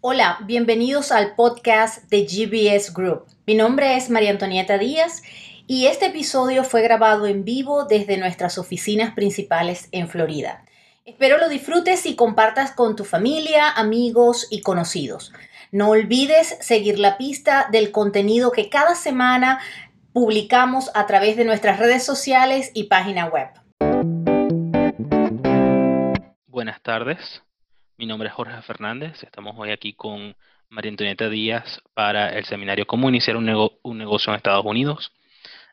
Hola, bienvenidos al podcast de GBS Group. Mi nombre es María Antonieta Díaz y este episodio fue grabado en vivo desde nuestras oficinas principales en Florida. Espero lo disfrutes y compartas con tu familia, amigos y conocidos. No olvides seguir la pista del contenido que cada semana publicamos a través de nuestras redes sociales y página web. Buenas tardes, mi nombre es Jorge Fernández. Estamos hoy aquí con María Antonieta Díaz para el seminario Cómo iniciar un, negocio en Estados Unidos.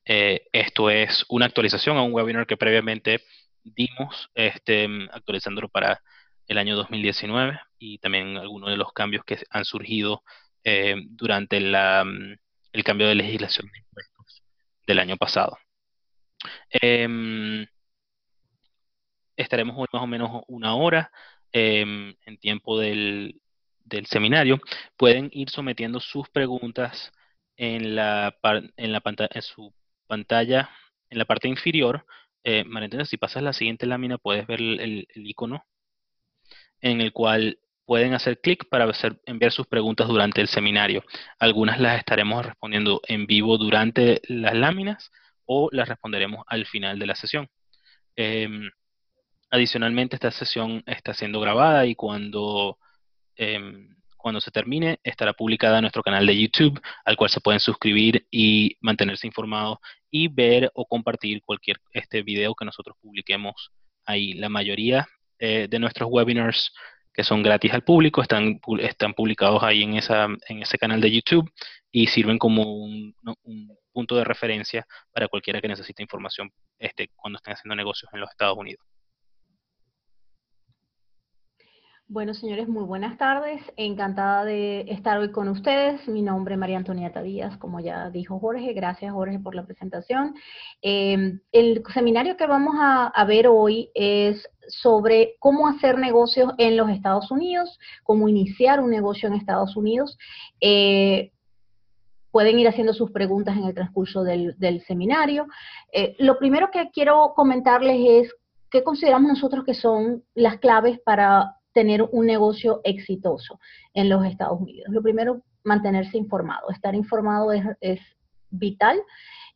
Eh, esto es una actualización a un webinar que previamente dimos, este, actualizándolo para el año 2019 y también algunos de los cambios que han surgido eh, durante el cambio de legislación de impuestos del año pasado. Em, estaremos hoy más o menos una hora Em, en tiempo del, seminario, pueden ir sometiendo sus preguntas en la, la pantalla, su pantalla, en la parte inferior. Eh, si pasas la siguiente lámina, puedes ver el, icono en el cual pueden hacer clic para enviar sus preguntas durante el seminario. Algunas las estaremos respondiendo en vivo durante las láminas o las responderemos al final de la sesión. Em, Adicionalmente, esta sesión está siendo grabada y cuando, em, cuando se termine estará publicada en nuestro canal de YouTube, al cual se pueden suscribir y mantenerse informados y ver o compartir cualquier este video que nosotros publiquemos ahí. La mayoría eh, de nuestros webinars que son gratis al público están, están publicados ahí en, esa, en ese canal de YouTube y sirven como un, un punto de referencia para cualquiera que necesite información este, cuando estén haciendo negocios en los Estados Unidos. Bueno, señores, muy buenas tardes. Encantada de estar hoy con ustedes. Mi nombre es María Antonieta Díaz, como ya dijo Jorge. Gracias, Jorge, por la presentación. Em, el seminario que vamos a, ver hoy es sobre cómo hacer negocios en los Estados Unidos, cómo iniciar un negocio en Estados Unidos. Eh, pueden ir haciendo sus preguntas en el transcurso del, seminario. Eh, lo primero que quiero comentarles es qué consideramos nosotros que son las claves para tener un negocio exitoso en los Estados Unidos. Lo primero, mantenerse informado. Estar informado es, es vital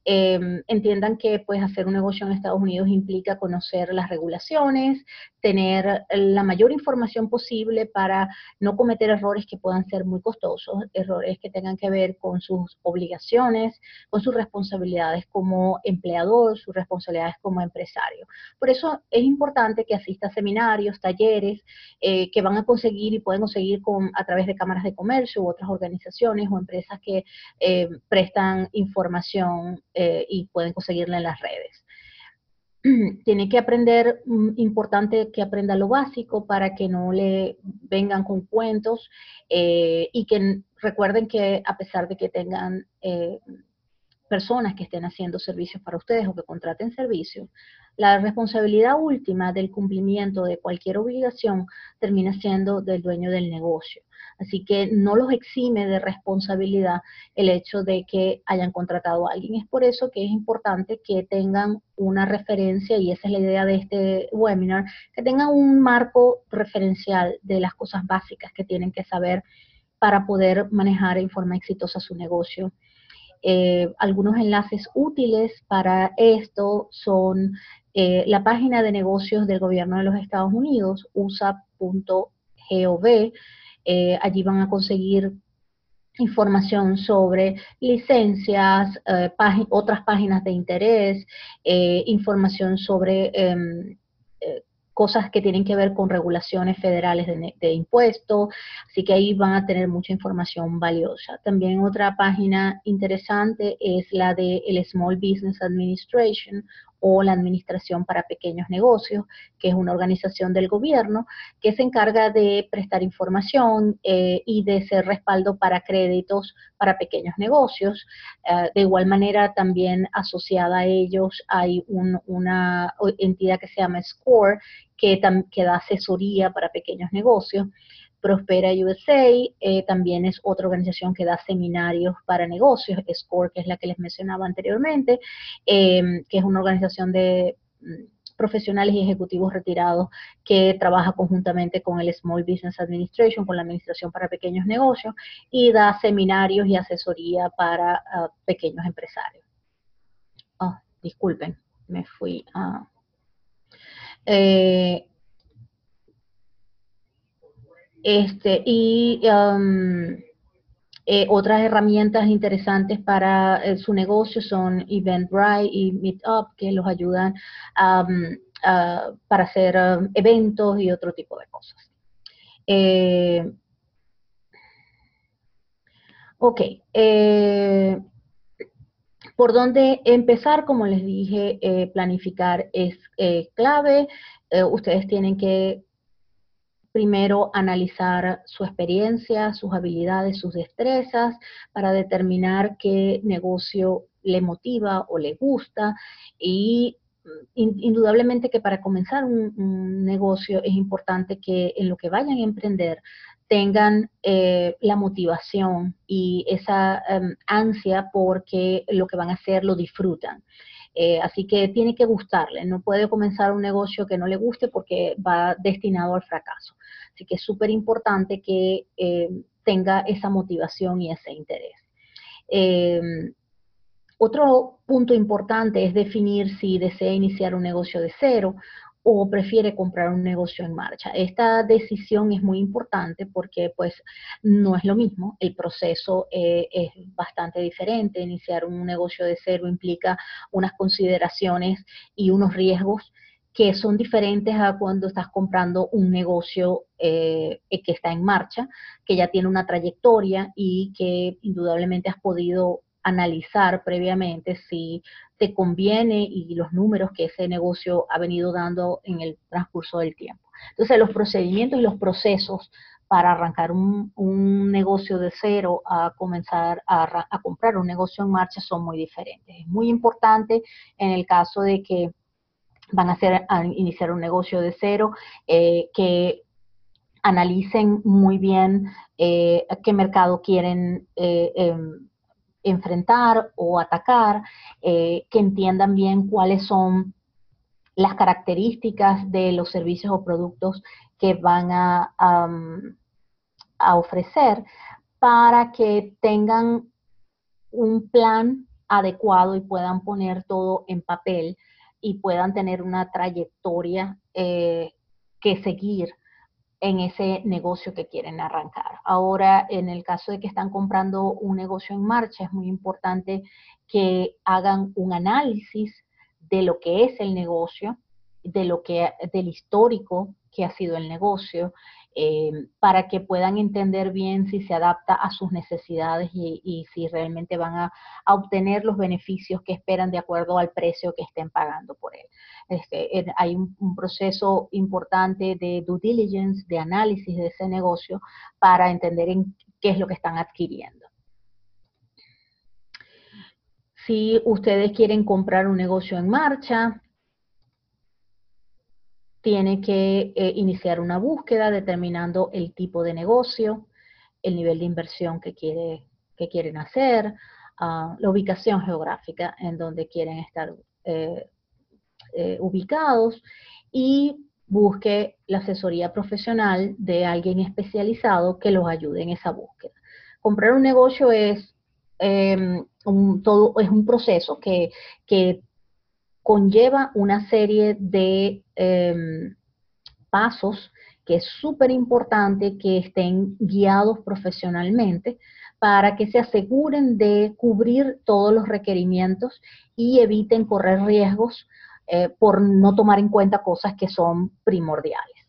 Em, entiendan que pues hacer un negocio en Estados Unidos implica conocer las regulaciones, tener la mayor información posible para no cometer errores que puedan ser muy costosos, errores que tengan que ver con sus obligaciones, con sus responsabilidades como empleador, sus responsabilidades como empresario. Por eso es importante que asista a seminarios, talleres eh, que van a conseguir y pueden conseguir con, a través de cámaras de comercio u otras organizaciones o empresas que eh, prestan información eh, y pueden conseguirla en las redes. Tiene que aprender, mm, importante que aprenda lo básico para que no le vengan con cuentos eh, y que recuerden que a pesar de que tengan eh, personas que estén haciendo servicios para ustedes o que contraten servicios, la responsabilidad última del cumplimiento de cualquier obligación termina siendo del dueño del negocio. Así que no los exime de responsabilidad el hecho de que hayan contratado a alguien. Es por eso que es importante que tengan una referencia, y esa es la idea de este webinar, que tengan un marco referencial de las cosas básicas que tienen que saber para poder manejar en forma exitosa su negocio. Eh, algunos enlaces útiles para esto son eh, la página de negocios del gobierno de los Estados Unidos, usa.gov, eh, allí van a conseguir información sobre licencias, eh, otras páginas de interés, eh, información sobre em, cosas que tienen que ver con regulaciones federales de, de impuestos, así que ahí van a tener mucha información valiosa. También otra página interesante es la de el Small Business Administration o la Administración para Pequeños Negocios, que es una organización del gobierno que se encarga de prestar información eh, y de ser respaldo para créditos para pequeños negocios. Eh, de igual manera, también asociada a ellos hay una entidad que se llama SCORE, que, que da asesoría para pequeños negocios. Prospera USA eh, también es otra organización que da seminarios para negocios, SCORE, que es la que les mencionaba anteriormente, em, que es una organización de mm, profesionales y ejecutivos retirados que trabaja conjuntamente con el Small Business Administration, con la Administración para Pequeños Negocios, y da seminarios y asesoría para ah, pequeños empresarios. Oh, disculpen, me fui a... Eh, este, y um, eh, otras herramientas interesantes para eh, su negocio son Eventbrite y Meetup, que los ayudan um, para hacer um, eventos y otro tipo de cosas. Eh, ok. por dónde empezar, como les dije, planificar es clave. ustedes tienen que primero analizar su experiencia, sus habilidades, sus destrezas, para determinar qué negocio le motiva o le gusta y indudablemente que para comenzar un, negocio es importante que en lo que vayan a emprender tengan eh, la motivación y esa em, ansia porque lo que van a hacer lo disfrutan. Eh, así que tiene que gustarle, no puede comenzar un negocio que no le guste porque va destinado al fracaso. Así que es súper importante que eh, tenga esa motivación y ese interés. Eh, otro punto importante es definir si desea iniciar un negocio de cero o prefiere comprar un negocio en marcha. Esta decisión es muy importante porque pues no es lo mismo, el proceso eh, es bastante diferente. Iniciar un negocio de cero implica unas consideraciones y unos riesgos que son diferentes a cuando estás comprando un negocio eh, que está en marcha, que ya tiene una trayectoria y que indudablemente has podido analizar previamente si te conviene y los números que ese negocio ha venido dando en el transcurso del tiempo. Entonces, los procedimientos y los procesos para arrancar un, negocio de cero a comenzar a, comprar un negocio en marcha son muy diferentes. Es muy importante en el caso de que van a, hacer, a iniciar un negocio de cero, eh, que analicen muy bien eh, qué mercado quieren eh, em, enfrentar o atacar, que entiendan bien cuáles son las características de los servicios o productos que van a, a ofrecer para que tengan un plan adecuado y puedan poner todo en papel y puedan tener una trayectoria eh, que seguir en ese negocio que quieren arrancar. Ahora, en el caso de que están comprando un negocio en marcha, es muy importante que hagan un análisis de lo que es el negocio, de lo que del histórico que ha sido el negocio, eh, para que puedan entender bien si se adapta a sus necesidades y, si realmente van a, obtener los beneficios que esperan de acuerdo al precio que estén pagando por él. Este, hay un, proceso importante de due diligence, de análisis de ese negocio para entender en qué es lo que están adquiriendo. Si ustedes quieren comprar un negocio en marcha, tiene que eh, iniciar una búsqueda determinando el tipo de negocio, el nivel de inversión que, quiere, que quieren hacer, ah, la ubicación geográfica en donde quieren estar eh, eh, ubicados y busque la asesoría profesional de alguien especializado que los ayude en esa búsqueda. Comprar un negocio es, em, un, todo, es un proceso que, que conlleva una serie de em, pasos que es súper importante que estén guiados profesionalmente para que se aseguren de cubrir todos los requerimientos y eviten correr riesgos eh, por no tomar en cuenta cosas que son primordiales.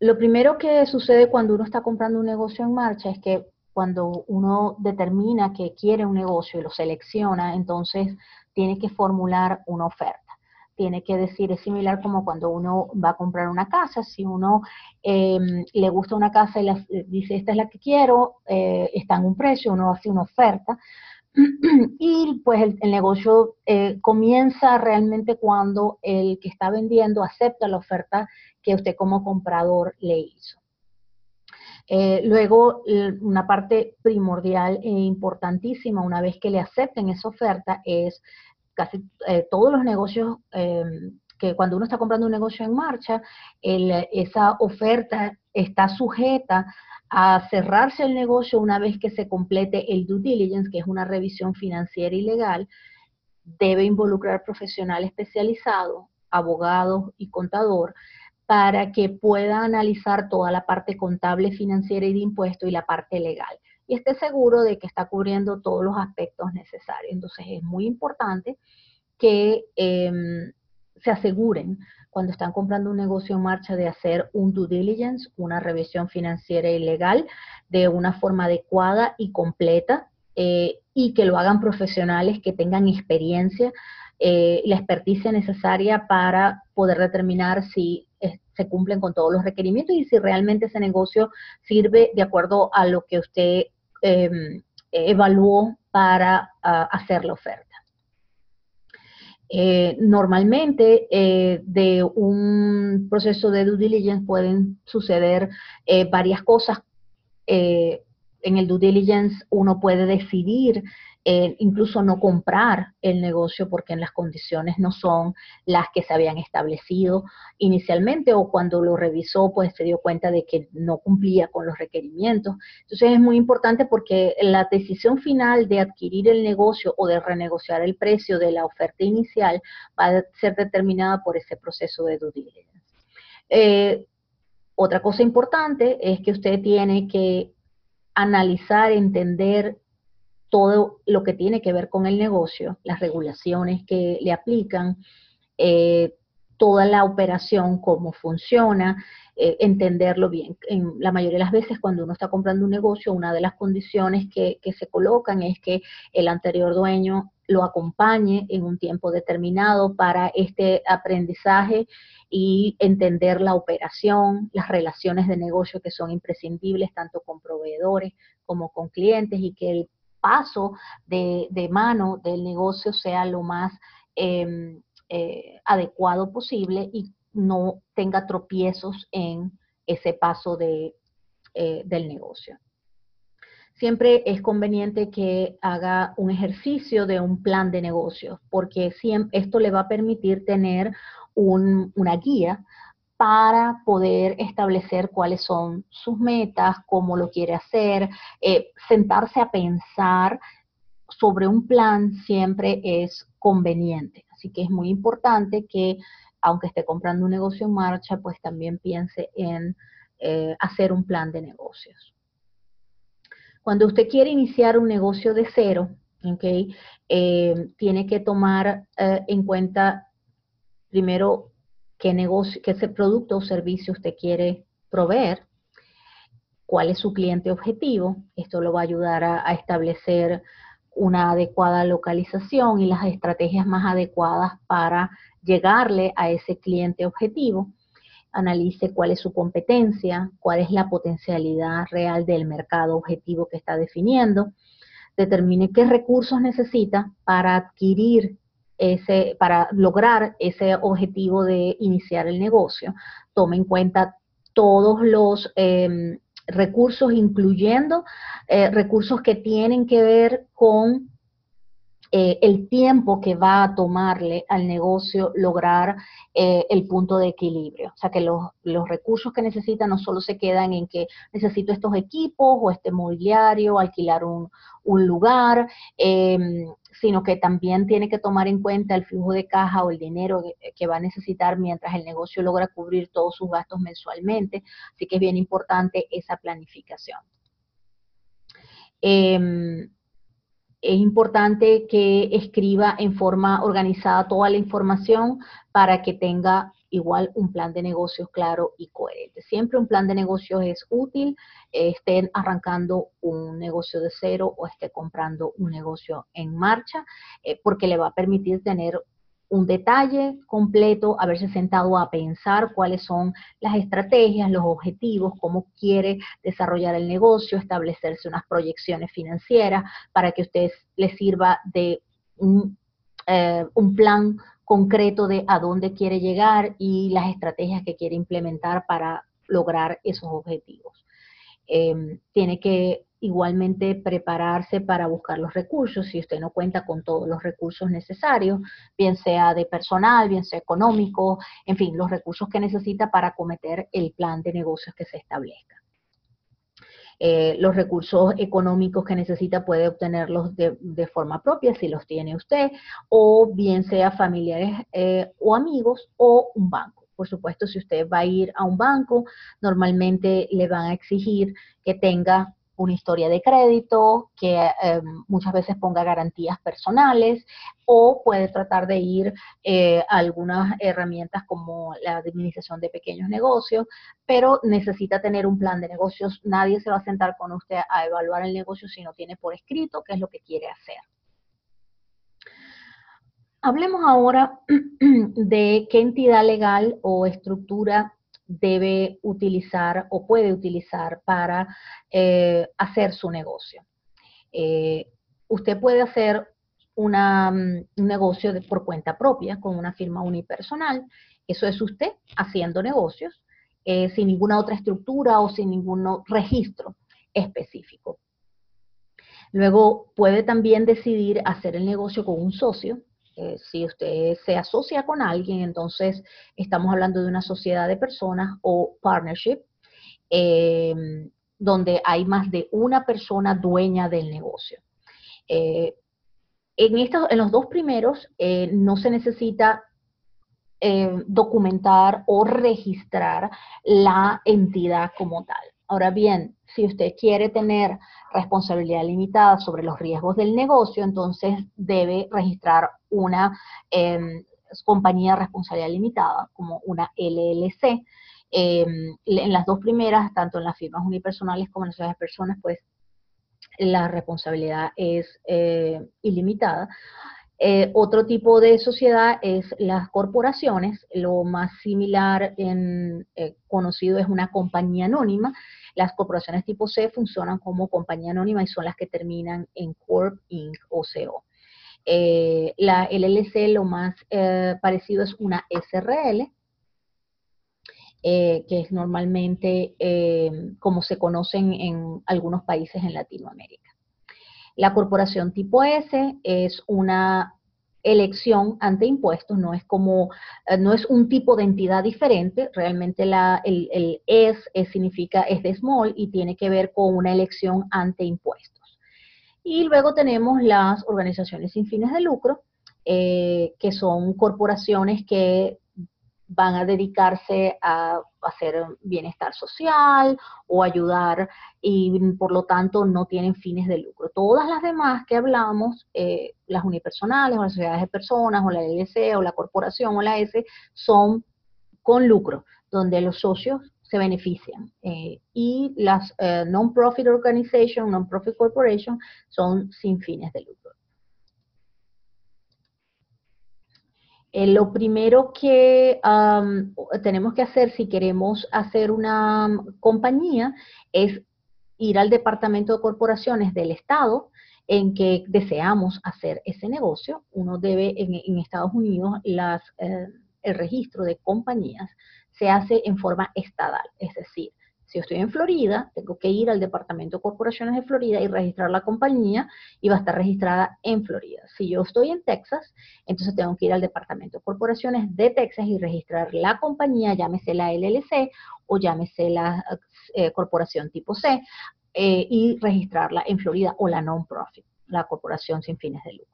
Lo primero que sucede cuando uno está comprando un negocio en marcha es que cuando uno determina que quiere un negocio y lo selecciona, entonces tiene que formular una oferta. Tiene que decir, es similar como cuando uno va a comprar una casa, si uno em, le gusta una casa y dice, esta es la que quiero, eh, está en un precio, uno hace una oferta, y pues el, negocio eh, comienza realmente cuando el que está vendiendo acepta la oferta que usted como comprador le hizo. Eh, luego, una parte primordial e importantísima, una vez que le acepten esa oferta, es casi eh, todos los negocios em, que cuando uno está comprando un negocio en marcha, esa oferta está sujeta a cerrarse el negocio una vez que se complete el due diligence, que es una revisión financiera y legal, debe involucrar profesional especializado, abogado y contador, para que pueda analizar toda la parte contable, financiera y de impuesto y la parte legal. Y esté seguro de que está cubriendo todos los aspectos necesarios. Entonces es muy importante que em, se aseguren cuando están comprando un negocio en marcha de hacer un due diligence, una revisión financiera y legal de una forma adecuada y completa eh, y que lo hagan profesionales que tengan experiencia, eh, la experticia necesaria para poder determinar si se cumplen con todos los requerimientos y si realmente ese negocio sirve de acuerdo a lo que usted em, evaluó para ah, hacer la oferta. Eh, normalmente eh, de un proceso de due diligence pueden suceder eh, varias cosas. en el due diligence uno puede decidir incluso no comprar el negocio porque en las condiciones no son las que se habían establecido inicialmente o cuando lo revisó pues se dio cuenta de que no cumplía con los requerimientos. Entonces es muy importante porque la decisión final de adquirir el negocio o de renegociar el precio de la oferta inicial va a ser determinada por ese proceso de due diligence. Eh, otra cosa importante es que usted tiene que analizar, entender todo lo que tiene que ver con el negocio, las regulaciones que le aplican, eh, toda la operación, cómo funciona, eh, entenderlo bien. En la mayoría de las veces cuando uno está comprando un negocio, una de las condiciones que, que se colocan es que el anterior dueño lo acompañe en un tiempo determinado para este aprendizaje y entender la operación, las relaciones de negocio que son imprescindibles tanto con proveedores como con clientes y que el paso de, mano del negocio sea lo más em, eh, adecuado posible y no tenga tropiezos en ese paso de, eh, del negocio. Siempre es conveniente que haga un ejercicio de un plan de negocio, porque esto le va a permitir tener una guía para poder establecer cuáles son sus metas, cómo lo quiere hacer, eh, sentarse a pensar sobre un plan siempre es conveniente. Así que es muy importante que, aunque esté comprando un negocio en marcha, pues también piense en eh, hacer un plan de negocios. Cuando usted quiere iniciar un negocio de cero, eh, tiene que tomar en cuenta primero qué negocio, qué ese producto o servicio usted quiere proveer, cuál es su cliente objetivo. Esto lo va a ayudar a, establecer una adecuada localización y las estrategias más adecuadas para llegarle a ese cliente objetivo. Analice cuál es su competencia, cuál es la potencialidad real del mercado objetivo que está definiendo. Determine qué recursos necesita para adquirir ese, para lograr ese objetivo de iniciar el negocio. Tome en cuenta todos los em, recursos, incluyendo eh, recursos que tienen que ver con eh, el tiempo que va a tomarle al negocio lograr eh, el punto de equilibrio. O sea, que los, los, recursos que necesita no solo se quedan en que necesito estos equipos o este mobiliario, alquilar un, un lugar, em, sino que también tiene que tomar en cuenta el flujo de caja o el dinero que, va a necesitar mientras el negocio logra cubrir todos sus gastos mensualmente. Así que es bien importante esa planificación. Em, es importante que escriba en forma organizada toda la información para que tenga igual un plan de negocios claro y coherente. Siempre un plan de negocios es útil, estén arrancando un negocio de cero o esté comprando un negocio en marcha, eh, porque le va a permitir tener un detalle completo, haberse sentado a pensar cuáles son las estrategias, los objetivos, cómo quiere desarrollar el negocio, establecerse unas proyecciones financieras para que usted le sirva de un, eh, un plan concreto de a dónde quiere llegar y las estrategias que quiere implementar para lograr esos objetivos. Em, tiene que igualmente prepararse para buscar los recursos si usted no cuenta con todos los recursos necesarios, bien sea de personal, bien sea económico, en fin, los recursos que necesita para cometer el plan de negocios que se establezca. Eh, los recursos económicos que necesita puede obtenerlos de, forma propia si los tiene usted, o bien sea familiares eh, o amigos o un banco. Por supuesto, si usted va a ir a un banco, normalmente le van a exigir que tenga una historia de crédito, que eh, muchas veces ponga garantías personales o puede tratar de ir eh, a algunas herramientas como la administración de pequeños negocios, pero necesita tener un plan de negocios. Nadie se va a sentar con usted a evaluar el negocio si no tiene por escrito qué es lo que quiere hacer. Hablemos ahora de qué entidad legal o estructura debe utilizar o puede utilizar para eh, hacer su negocio. Eh, usted puede hacer mm, un negocio por cuenta propia con una firma unipersonal. Eso es usted haciendo negocios eh, sin ninguna otra estructura o sin ningún registro específico. Luego puede también decidir hacer el negocio con un socio, eh, si usted se asocia con alguien, entonces estamos hablando de una sociedad de personas o partnership, em, donde hay más de una persona dueña del negocio. Eh, en, estos, en los dos primeros eh, no se necesita documentar o registrar la entidad como tal. Ahora bien, si usted quiere tener responsabilidad limitada sobre los riesgos del negocio, entonces debe registrar una em, compañía de responsabilidad limitada como una LLC. Em, en las dos primeras, tanto en las firmas unipersonales como en las personas, pues la responsabilidad es eh, ilimitada. Eh, otro tipo de sociedad es las corporaciones. Lo más similar en, eh, conocido es una compañía anónima. Las corporaciones tipo C funcionan como compañía anónima y son las que terminan en Corp, Inc. o CO. Eh, la LLC lo más parecido es una SRL, que es normalmente como se conocen en algunos países en Latinoamérica. La corporación tipo S es una elección ante impuestos, no es como, eh, no es un tipo de entidad diferente, realmente la, el, el S, significa es de small y tiene que ver con una elección ante impuestos. Y luego tenemos las organizaciones sin fines de lucro, eh, que son corporaciones que van a dedicarse a hacer bienestar social o ayudar y por lo tanto no tienen fines de lucro. Todas las demás que hablamos, eh, las unipersonales o las sociedades de personas o la LLC o la corporación o la S, son con lucro, donde los socios se benefician. Eh, y las eh, non-profit organization, non-profit corporation son sin fines de lucro. Eh, lo primero que tenemos que hacer si queremos hacer una compañía es ir al departamento de corporaciones del Estado en que deseamos hacer ese negocio. Uno debe, en, Estados Unidos, las, eh, el registro de compañías se hace en forma estadal, es decir, si yo estoy en Florida, tengo que ir al Departamento de Corporaciones de Florida y registrar la compañía y va a estar registrada en Florida. Si yo estoy en Texas, entonces tengo que ir al Departamento de Corporaciones de Texas y registrar la compañía, llámese la LLC o llámese la eh, corporación tipo C, eh, y registrarla en Florida o la non-profit, la corporación sin fines de lucro.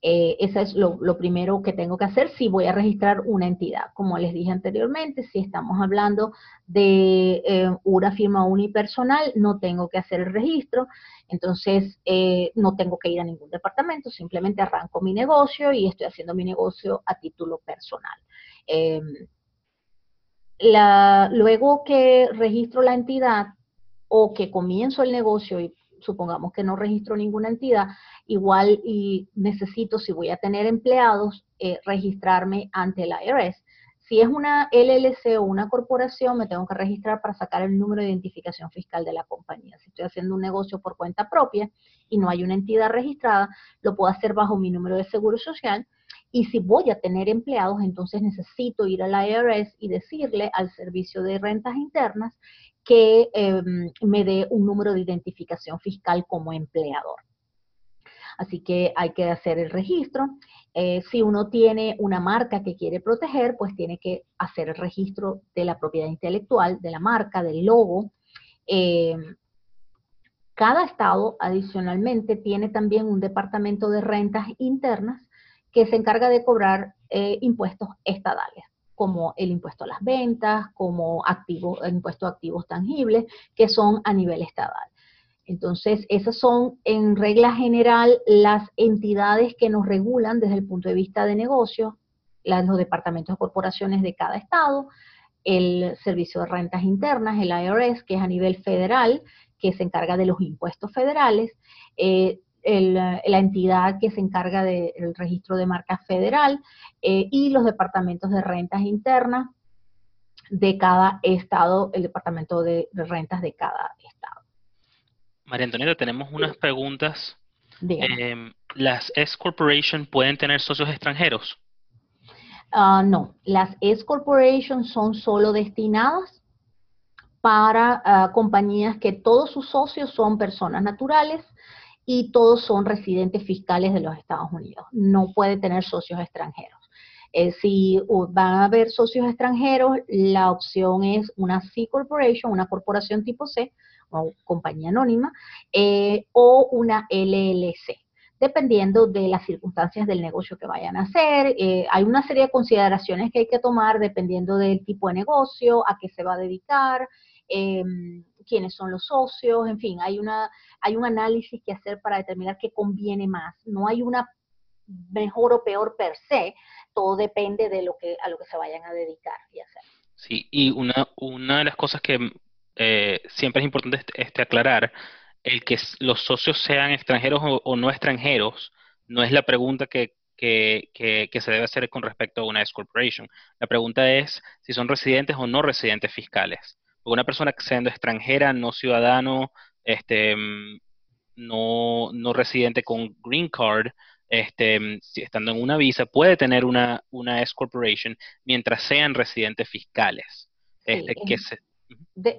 Eh, eso es lo, primero que tengo que hacer si voy a registrar una entidad. Como les dije anteriormente, si estamos hablando de eh, una firma unipersonal, no tengo que hacer el registro, entonces eh, no tengo que ir a ningún departamento, simplemente arranco mi negocio y estoy haciendo mi negocio a título personal. Em, luego que registro la entidad o que comienzo el negocio y supongamos que no registro ninguna entidad, igual y necesito, si voy a tener empleados, eh, registrarme ante la IRS. Si es una LLC o una corporación, me tengo que registrar para sacar el número de identificación fiscal de la compañía. Si estoy haciendo un negocio por cuenta propia y no hay una entidad registrada, lo puedo hacer bajo mi número de seguro social. Y si voy a tener empleados, entonces necesito ir a la IRS y decirle al servicio de rentas internas que em, me dé un número de identificación fiscal como empleador. Así que hay que hacer el registro. Eh, si uno tiene una marca que quiere proteger, pues tiene que hacer el registro de la propiedad intelectual, de la marca, del logo. Em, cada estado adicionalmente tiene también un departamento de rentas internas que se encarga de cobrar eh, impuestos estadales, como el impuesto a las ventas, como activos, el impuesto a activos tangibles, que son a nivel estadal. Entonces, esas son en regla general las entidades que nos regulan desde el punto de vista de negocio, los departamentos de corporaciones de cada estado, el Servicio de Rentas Internas, el IRS, que es a nivel federal, que se encarga de los impuestos federales, eh, la entidad que se encarga del registro de marca federal eh, y los departamentos de rentas internas de cada estado, el departamento de, rentas de cada estado. María Antonieta, tenemos unas preguntas. Em, ¿Las S Corporation pueden tener socios extranjeros? Ah, no, las S Corporation son solo destinadas para ah, compañías que todos sus socios son personas naturales y todos son residentes fiscales de los Estados Unidos. No puede tener socios extranjeros. Eh, si van a haber socios extranjeros, la opción es una C Corporation, una corporación tipo C, o compañía anónima, eh, o una LLC dependiendo de las circunstancias del negocio que vayan a hacer. Eh, hay una serie de consideraciones que hay que tomar dependiendo del tipo de negocio, a qué se va a dedicar, Em, quiénes son los socios, en fin, hay, una, hay un análisis que hacer para determinar qué conviene más. No hay una mejor o peor per se, todo depende de lo que, a lo que se vayan a dedicar y hacer. Sí, y una, una de las cosas que eh, siempre es importante este, aclarar, el que los socios sean extranjeros o, no extranjeros, no es la pregunta que, que, que, se debe hacer con respecto a una S Corporation. La pregunta es si son residentes o no residentes fiscales una persona siendo extranjera, no ciudadano, este, mm, no, no residente con green card, este, mm, estando en una visa, puede tener una, una S corporation mientras sean residentes fiscales. Este,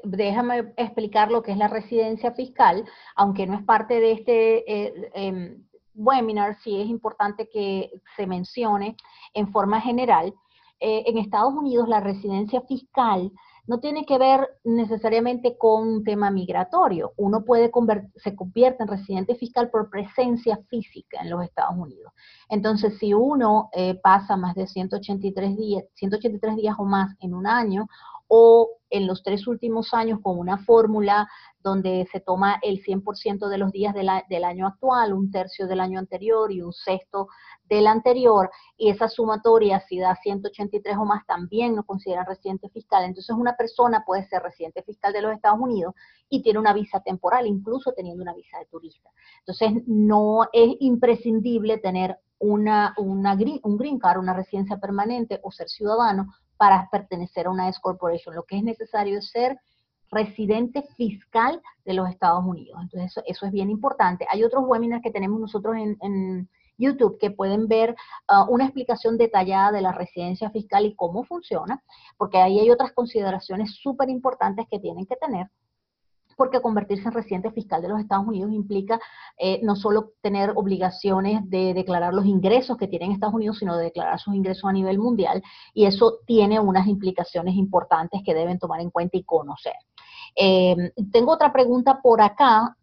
déjame explicar lo que es la residencia fiscal, aunque no es parte de este eh, em, webinar, sí es importante que se mencione en forma general. Eh, en Estados Unidos la residencia fiscal no tiene que ver necesariamente con un tema migratorio. Uno puede se convierte en residente fiscal por presencia física en los Estados Unidos. Entonces, si uno eh, pasa más de 183 días, 183 días o más en un año, o en los tres últimos años con una fórmula donde se toma el 100% de los días del año actual, un tercio del año anterior y un sexto del anterior, y esa sumatoria, si da 183 o más, también no consideran residente fiscal. Entonces, una persona puede ser residente fiscal de los Estados Unidos y tiene una visa temporal, incluso teniendo una visa de turista. Entonces, no es imprescindible tener una, una, un green card, una residencia permanente o ser ciudadano para pertenecer a una S corporation. Lo que es necesario es ser residente fiscal de los Estados Unidos. Entonces, eso, es bien importante. Hay otros webinars que tenemos nosotros en, YouTube que pueden ver uh, una explicación detallada de la residencia fiscal y cómo funciona, porque ahí hay otras consideraciones súper importantes que tienen que tener porque convertirse en residente fiscal de los Estados Unidos implica eh, no solo tener obligaciones de declarar los ingresos que tienen Estados Unidos, sino de declarar sus ingresos a nivel mundial, y eso tiene unas implicaciones importantes que deben tomar en cuenta y conocer. Eh, tengo otra pregunta por acá.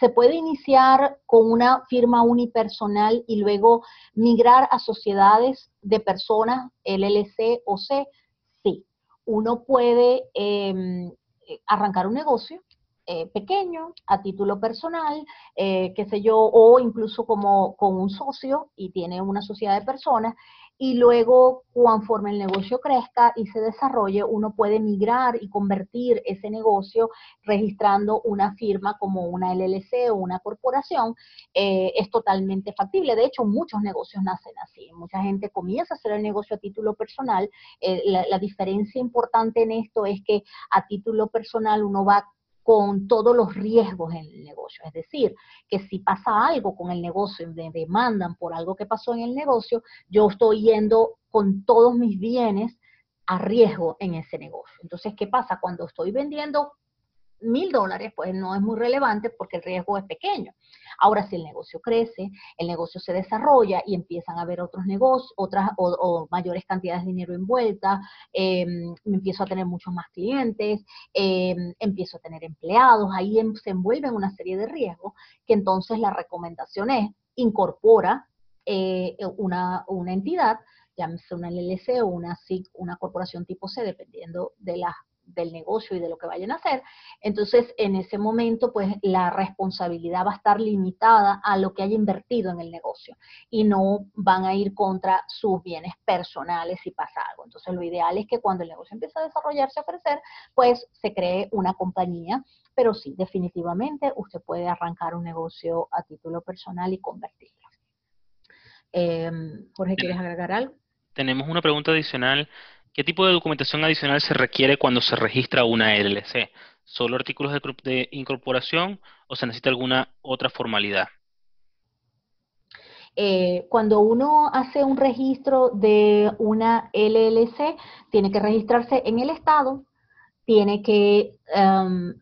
¿Se puede iniciar con una firma unipersonal y luego migrar a sociedades de personas, LLC o C? Sí. Uno puede em, arrancar un negocio eh, pequeño, a título personal, eh, qué sé yo, o incluso como con un socio y tiene una sociedad de personas, y luego conforme el negocio crezca y se desarrolle, uno puede migrar y convertir ese negocio registrando una firma como una LLC o una corporación. Eh, es totalmente factible. De hecho, muchos negocios nacen así. Mucha gente comienza a hacer el negocio a título personal. Eh, la diferencia importante en esto es que a título personal uno va con todos los riesgos en el negocio. Es decir, que si pasa algo con el negocio y me demandan por algo que pasó en el negocio, yo estoy yendo con todos mis bienes a riesgo en ese negocio. Entonces, ¿qué pasa? Cuando estoy vendiendo mil dólares, pues no es muy relevante porque el riesgo es pequeño. Ahora, si el negocio crece, el negocio se desarrolla y empiezan a haber otros negocios, otras o, mayores cantidades de dinero envuelta, eh, empiezo a tener muchos más clientes, eh, empiezo a tener empleados, ahí em, se envuelven una serie de riesgos que entonces la recomendación es incorpora eh, una, una entidad llámese una LLC o una SIC, una corporación tipo C, dependiendo de las del negocio y de lo que vayan a hacer, entonces en ese momento pues la responsabilidad va a estar limitada a lo que haya invertido en el negocio y no van a ir contra sus bienes personales si pasa algo. Entonces lo ideal es que cuando el negocio empiece a desarrollarse, a crecer, pues se cree una compañía, pero sí, definitivamente usted puede arrancar un negocio a título personal y convertirlo. Em, Jorge, ¿quieres agregar algo? Tenemos una pregunta adicional ¿Qué tipo de documentación adicional se requiere cuando se registra una LLC? ¿Solo artículos de, incorporación o se necesita alguna otra formalidad? Eh, cuando uno hace un registro de una LLC, tiene que registrarse en el Estado, tiene que em,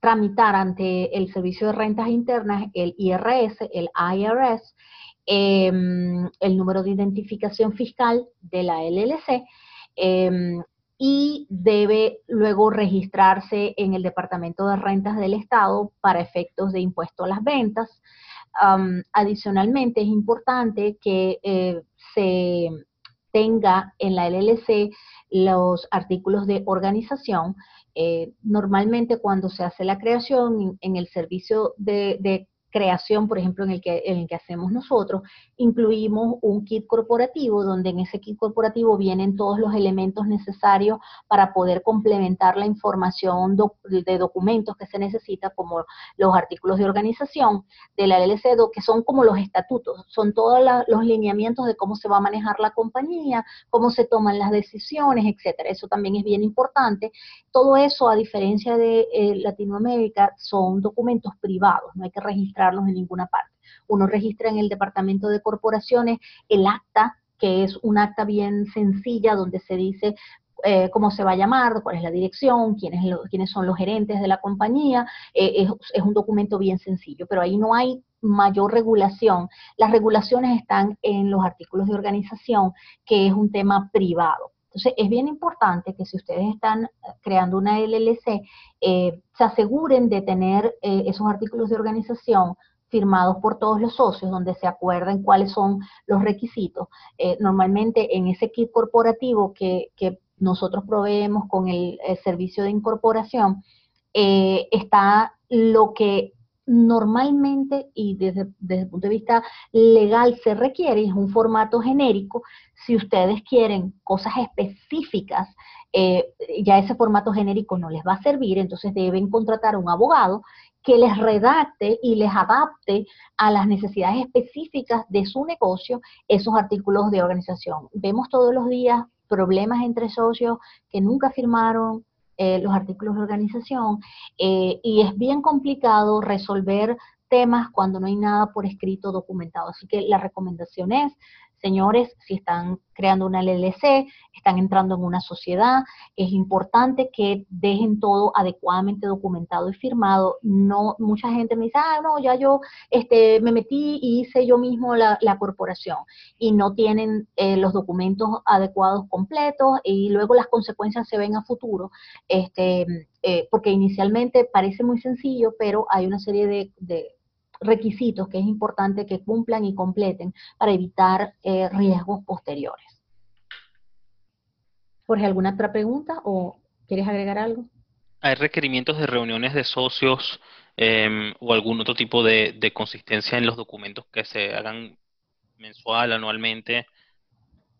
tramitar ante el Servicio de Rentas Internas, el IRS, el IRS, em, el número de identificación fiscal de la LLC Em, y debe luego registrarse en el Departamento de Rentas del Estado para efectos de impuesto a las ventas. adicionalmente, es importante que eh, se tenga en la LLC los artículos de organización. Eh, normalmente cuando se hace la creación en, el servicio de, de creación, por ejemplo, en el, que, en el que hacemos nosotros, incluimos un kit corporativo donde en ese kit corporativo vienen todos los elementos necesarios para poder complementar la información de documentos que se necesita, como los artículos de organización de la LLC, que son como los estatutos, son todos los lineamientos de cómo se va a manejar la compañía, cómo se toman las decisiones, etcétera. Eso también es bien importante. Todo eso, a diferencia de eh, Latinoamérica, son documentos privados, no hay que registrar en ninguna parte. Uno registra en el departamento de corporaciones el acta, que es un acta bien sencilla donde se dice eh, cómo se va a llamar, cuál es la dirección, quiénes, quiénes son los gerentes de la compañía. Eh, es, un documento bien sencillo, pero ahí no hay mayor regulación. Las regulaciones están en los artículos de organización, que es un tema privado. Entonces, es bien importante que si ustedes están creando una LLC, eh, se aseguren de tener eh, esos artículos de organización firmados por todos los socios, donde se acuerden cuáles son los requisitos. Eh, normalmente en ese kit corporativo que, nosotros proveemos con el, servicio de incorporación, está lo que normalmente y desde, desde, el punto de vista legal se requiere, es un formato genérico. Si ustedes quieren cosas específicas, eh, ya ese formato genérico no les va a servir, entonces deben contratar a un abogado que les redacte y les adapte a las necesidades específicas de su negocio esos artículos de organización. Vemos todos los días problemas entre socios que nunca firmaron eh, los artículos de organización eh, y es bien complicado resolver temas cuando no hay nada por escrito documentado. Así que la recomendación es señores, si están creando una LLC, están entrando en una sociedad, es importante que dejen todo adecuadamente documentado y firmado. No, mucha gente me dice, ah, no, ya yo este, me metí y hice yo mismo la, corporación y no tienen eh, los documentos adecuados completos y luego las consecuencias se ven a futuro. Este, eh, porque inicialmente parece muy sencillo, pero hay una serie de requisitos que es importante que cumplan y completen para evitar eh, riesgos posteriores. Jorge, ¿alguna otra pregunta o quieres agregar algo? ¿Hay requerimientos de reuniones de socios em, o algún otro tipo de, consistencia en los documentos que se hagan mensual, anualmente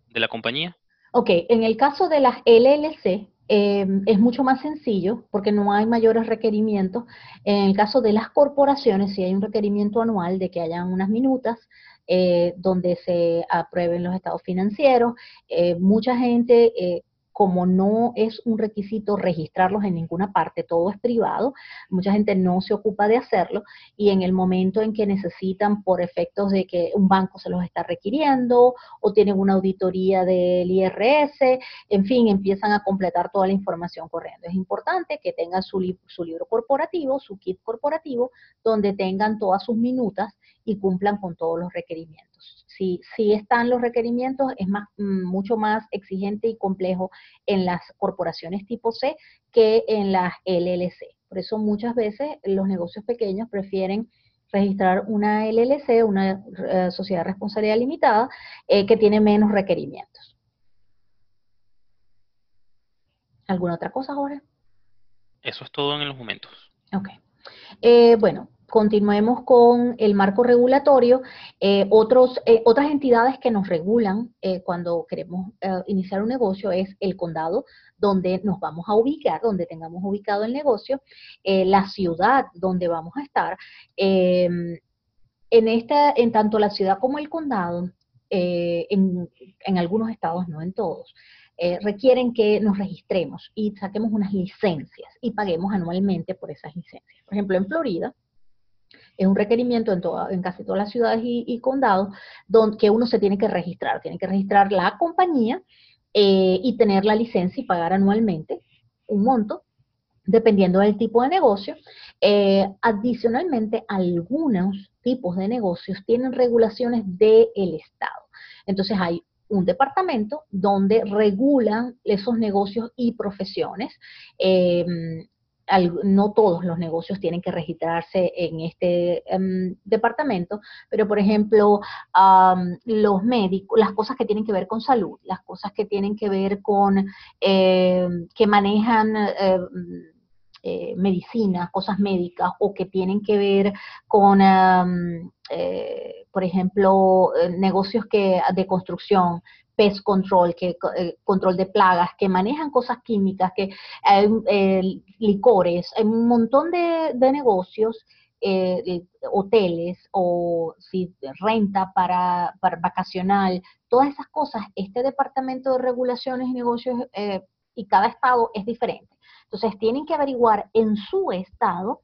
de la compañía? Ok, en el caso de las LLC, Em, es mucho más sencillo porque no hay mayores requerimientos. En el caso de las corporaciones, sí hay un requerimiento anual de que hayan unas minutas eh, donde se aprueben los estados financieros. Eh, mucha gente eh, como no es un requisito registrarlos en ninguna parte, todo es privado, mucha gente no se ocupa de hacerlo y en el momento en que necesitan por efectos de que un banco se los está requiriendo o tienen una auditoría del IRS, en fin, empiezan a completar toda la información corriendo. Es importante que tengan su, su libro corporativo, su kit corporativo, donde tengan todas sus minutas y cumplan con todos los requerimientos. Si, si están los requerimientos, es más, mm, mucho más exigente y complejo en las corporaciones tipo C que en las LLC. Por eso muchas veces los negocios pequeños prefieren registrar una LLC, una eh, sociedad de responsabilidad limitada, eh, que tiene menos requerimientos. ¿Alguna otra cosa, Jorge? Eso es todo en los momentos. Ok. Eh, bueno, continuemos con el marco regulatorio, eh, otros, eh, otras entidades que nos regulan eh, cuando queremos iniciar un negocio es el condado, donde nos vamos a ubicar, donde tengamos ubicado el negocio, la ciudad donde vamos a estar. Em, en, esta, en tanto la ciudad como el condado, en, en, algunos estados, no en todos, requieren que nos registremos y saquemos unas licencias y paguemos anualmente por esas licencias. Por ejemplo, en Florida, es un requerimiento en, en casi todas las ciudades y, condados donde, uno se tiene que registrar. Tiene que registrar la compañía eh, y tener la licencia y pagar anualmente un monto, dependiendo del tipo de negocio. Eh, adicionalmente, algunos tipos de negocios tienen regulaciones del Estado. Entonces hay un departamento donde regulan esos negocios y profesiones. Eh, no todos los negocios tienen que registrarse en este em, departamento, pero por ejemplo, los médicos, las cosas que tienen que ver con salud, las cosas que tienen que ver con eh, que manejan eh, eh, medicinas, cosas médicas o que tienen que ver con, por ejemplo, negocios que, de construcción, pest control, que, eh, control de plagas, que manejan cosas químicas, que hay licores, hay un montón de, negocios, eh, hoteles o si renta para, para, vacacional, todas esas cosas, este departamento de regulaciones y negocios eh, y cada estado es diferente. Entonces tienen que averiguar en su estado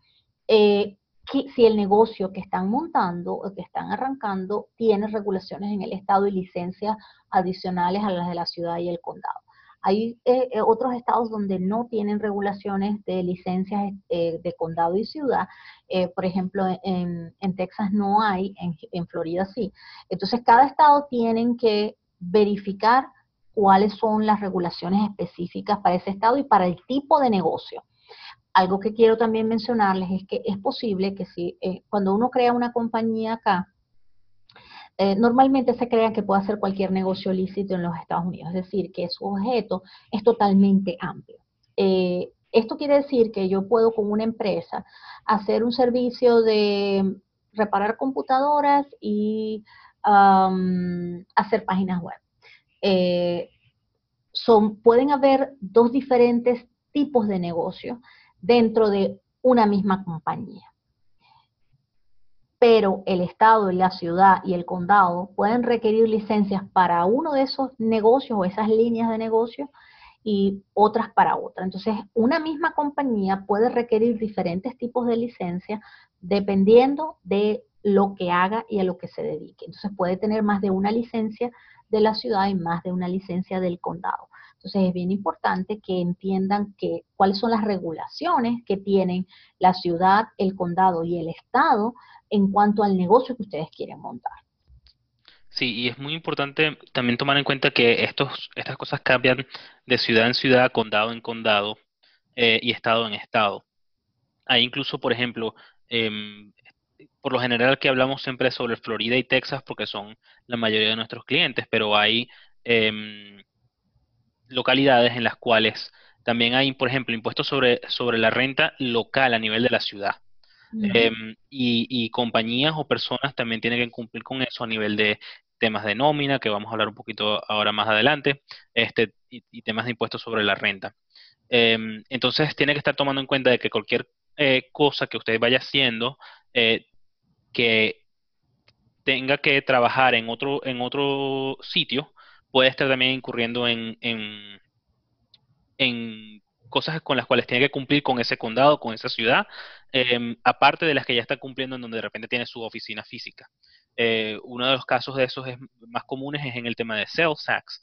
si el negocio que están montando o que están arrancando tiene regulaciones en el estado y licencias adicionales a las de la ciudad y el condado. Hay eh, eh, otros estados donde no tienen regulaciones de licencias eh, de condado y ciudad. por ejemplo, en, Texas no hay, en, en Florida sí. Entonces, cada estado tienen que verificar cuáles son las regulaciones específicas para ese estado y para el tipo de negocio algo que quiero también mencionarles es que es posible que si eh, cuando uno crea una compañía acá, eh, normalmente se crea que puede hacer cualquier negocio lícito en los Estados Unidos, es decir, que su objeto es totalmente amplio. Eh, esto quiere decir que yo puedo con una empresa hacer un servicio de reparar computadoras y hacer páginas web. Son, pueden haber dos diferentes tipos de negocios dentro de una misma compañía. Pero el Estado, la ciudad y el condado pueden requerir licencias para uno de esos negocios o esas líneas de negocio y otras para otra. Entonces, una misma compañía puede requerir diferentes tipos de licencias dependiendo de lo que haga y a lo que se dedique. Entonces, puede tener más de una licencia de la ciudad y más de una licencia del condado. Entonces es bien importante que entiendan que, cuáles son las regulaciones que tienen la ciudad, el condado y el estado en cuanto al negocio que ustedes quieren montar. Sí, y es muy importante también tomar en cuenta que estos, estas cosas cambian de ciudad en ciudad, condado en condado eh, y estado en estado. Hay incluso, por ejemplo, em, por lo general que hablamos siempre sobre Florida y Texas porque son la mayoría de nuestros clientes, pero hay em, localidades en las cuales también hay, por ejemplo, impuestos sobre, sobre la renta local a nivel de la ciudad. Em, y, compañías o personas también tienen que cumplir con eso a nivel de temas de nómina, que vamos a hablar un poquito ahora más adelante, este, y, temas de impuestos sobre la renta. Em, entonces, tiene que estar tomando en cuenta de que cualquier eh, cosa que usted vaya haciendo, eh, que tenga que trabajar en otro, en otro sitio, puede estar también incurriendo en, en cosas con las cuales tiene que cumplir con ese condado, con esa ciudad, em, aparte de las que ya está cumpliendo en donde de repente tiene su oficina física. Eh, uno de los casos de esos es, más comunes es en el tema de sales tax.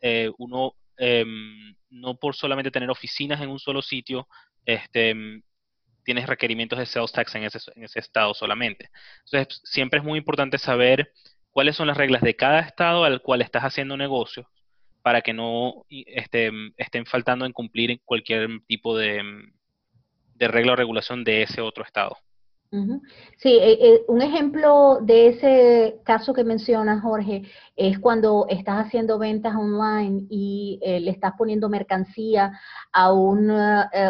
Eh, uno em, no por solamente tener oficinas en un solo sitio, este, tienes requerimientos de sales tax en ese, en ese estado solamente. Entonces, siempre es muy importante saber cuáles son las reglas de cada estado al cual estás haciendo negocios para que no este, estén faltando en cumplir cualquier tipo de, de regla o regulación de ese otro estado. Sí, eh, eh, un ejemplo de ese caso que menciona Jorge es cuando estás haciendo ventas online y eh, le estás poniendo mercancía a un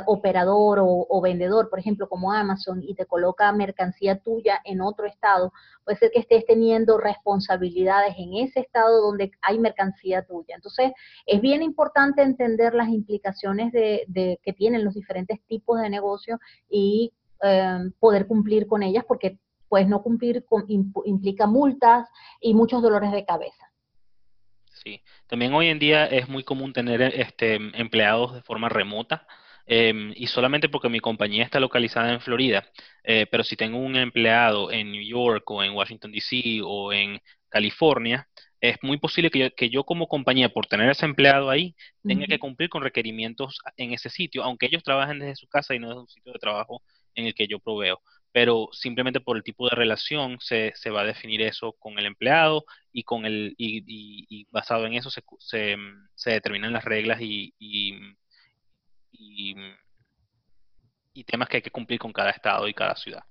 operador o, vendedor, por ejemplo, como Amazon, y te coloca mercancía tuya en otro estado. Puede ser que estés teniendo responsabilidades en ese estado donde hay mercancía tuya. Entonces, es bien importante entender las implicaciones de, de que tienen los diferentes tipos de negocios y Em, poder cumplir con ellas porque pues no cumplir implica multas y muchos dolores de cabeza. Sí, también hoy en día es muy común tener este, empleados de forma remota. Em, y solamente porque mi compañía está localizada en Florida, eh, pero si tengo un empleado en New York o en Washington, D.C. o en California, es muy posible que yo, que yo, como compañía, por tener ese empleado ahí, tenga que cumplir con requerimientos en ese sitio, aunque ellos trabajen desde su casa y no desde un sitio de trabajo en el que yo proveo. Pero simplemente por el tipo de relación se, se va a definir eso con el empleado y con el y, basado en eso se, se, se, determinan las reglas y, y, y temas que hay que cumplir con cada estado y cada ciudad.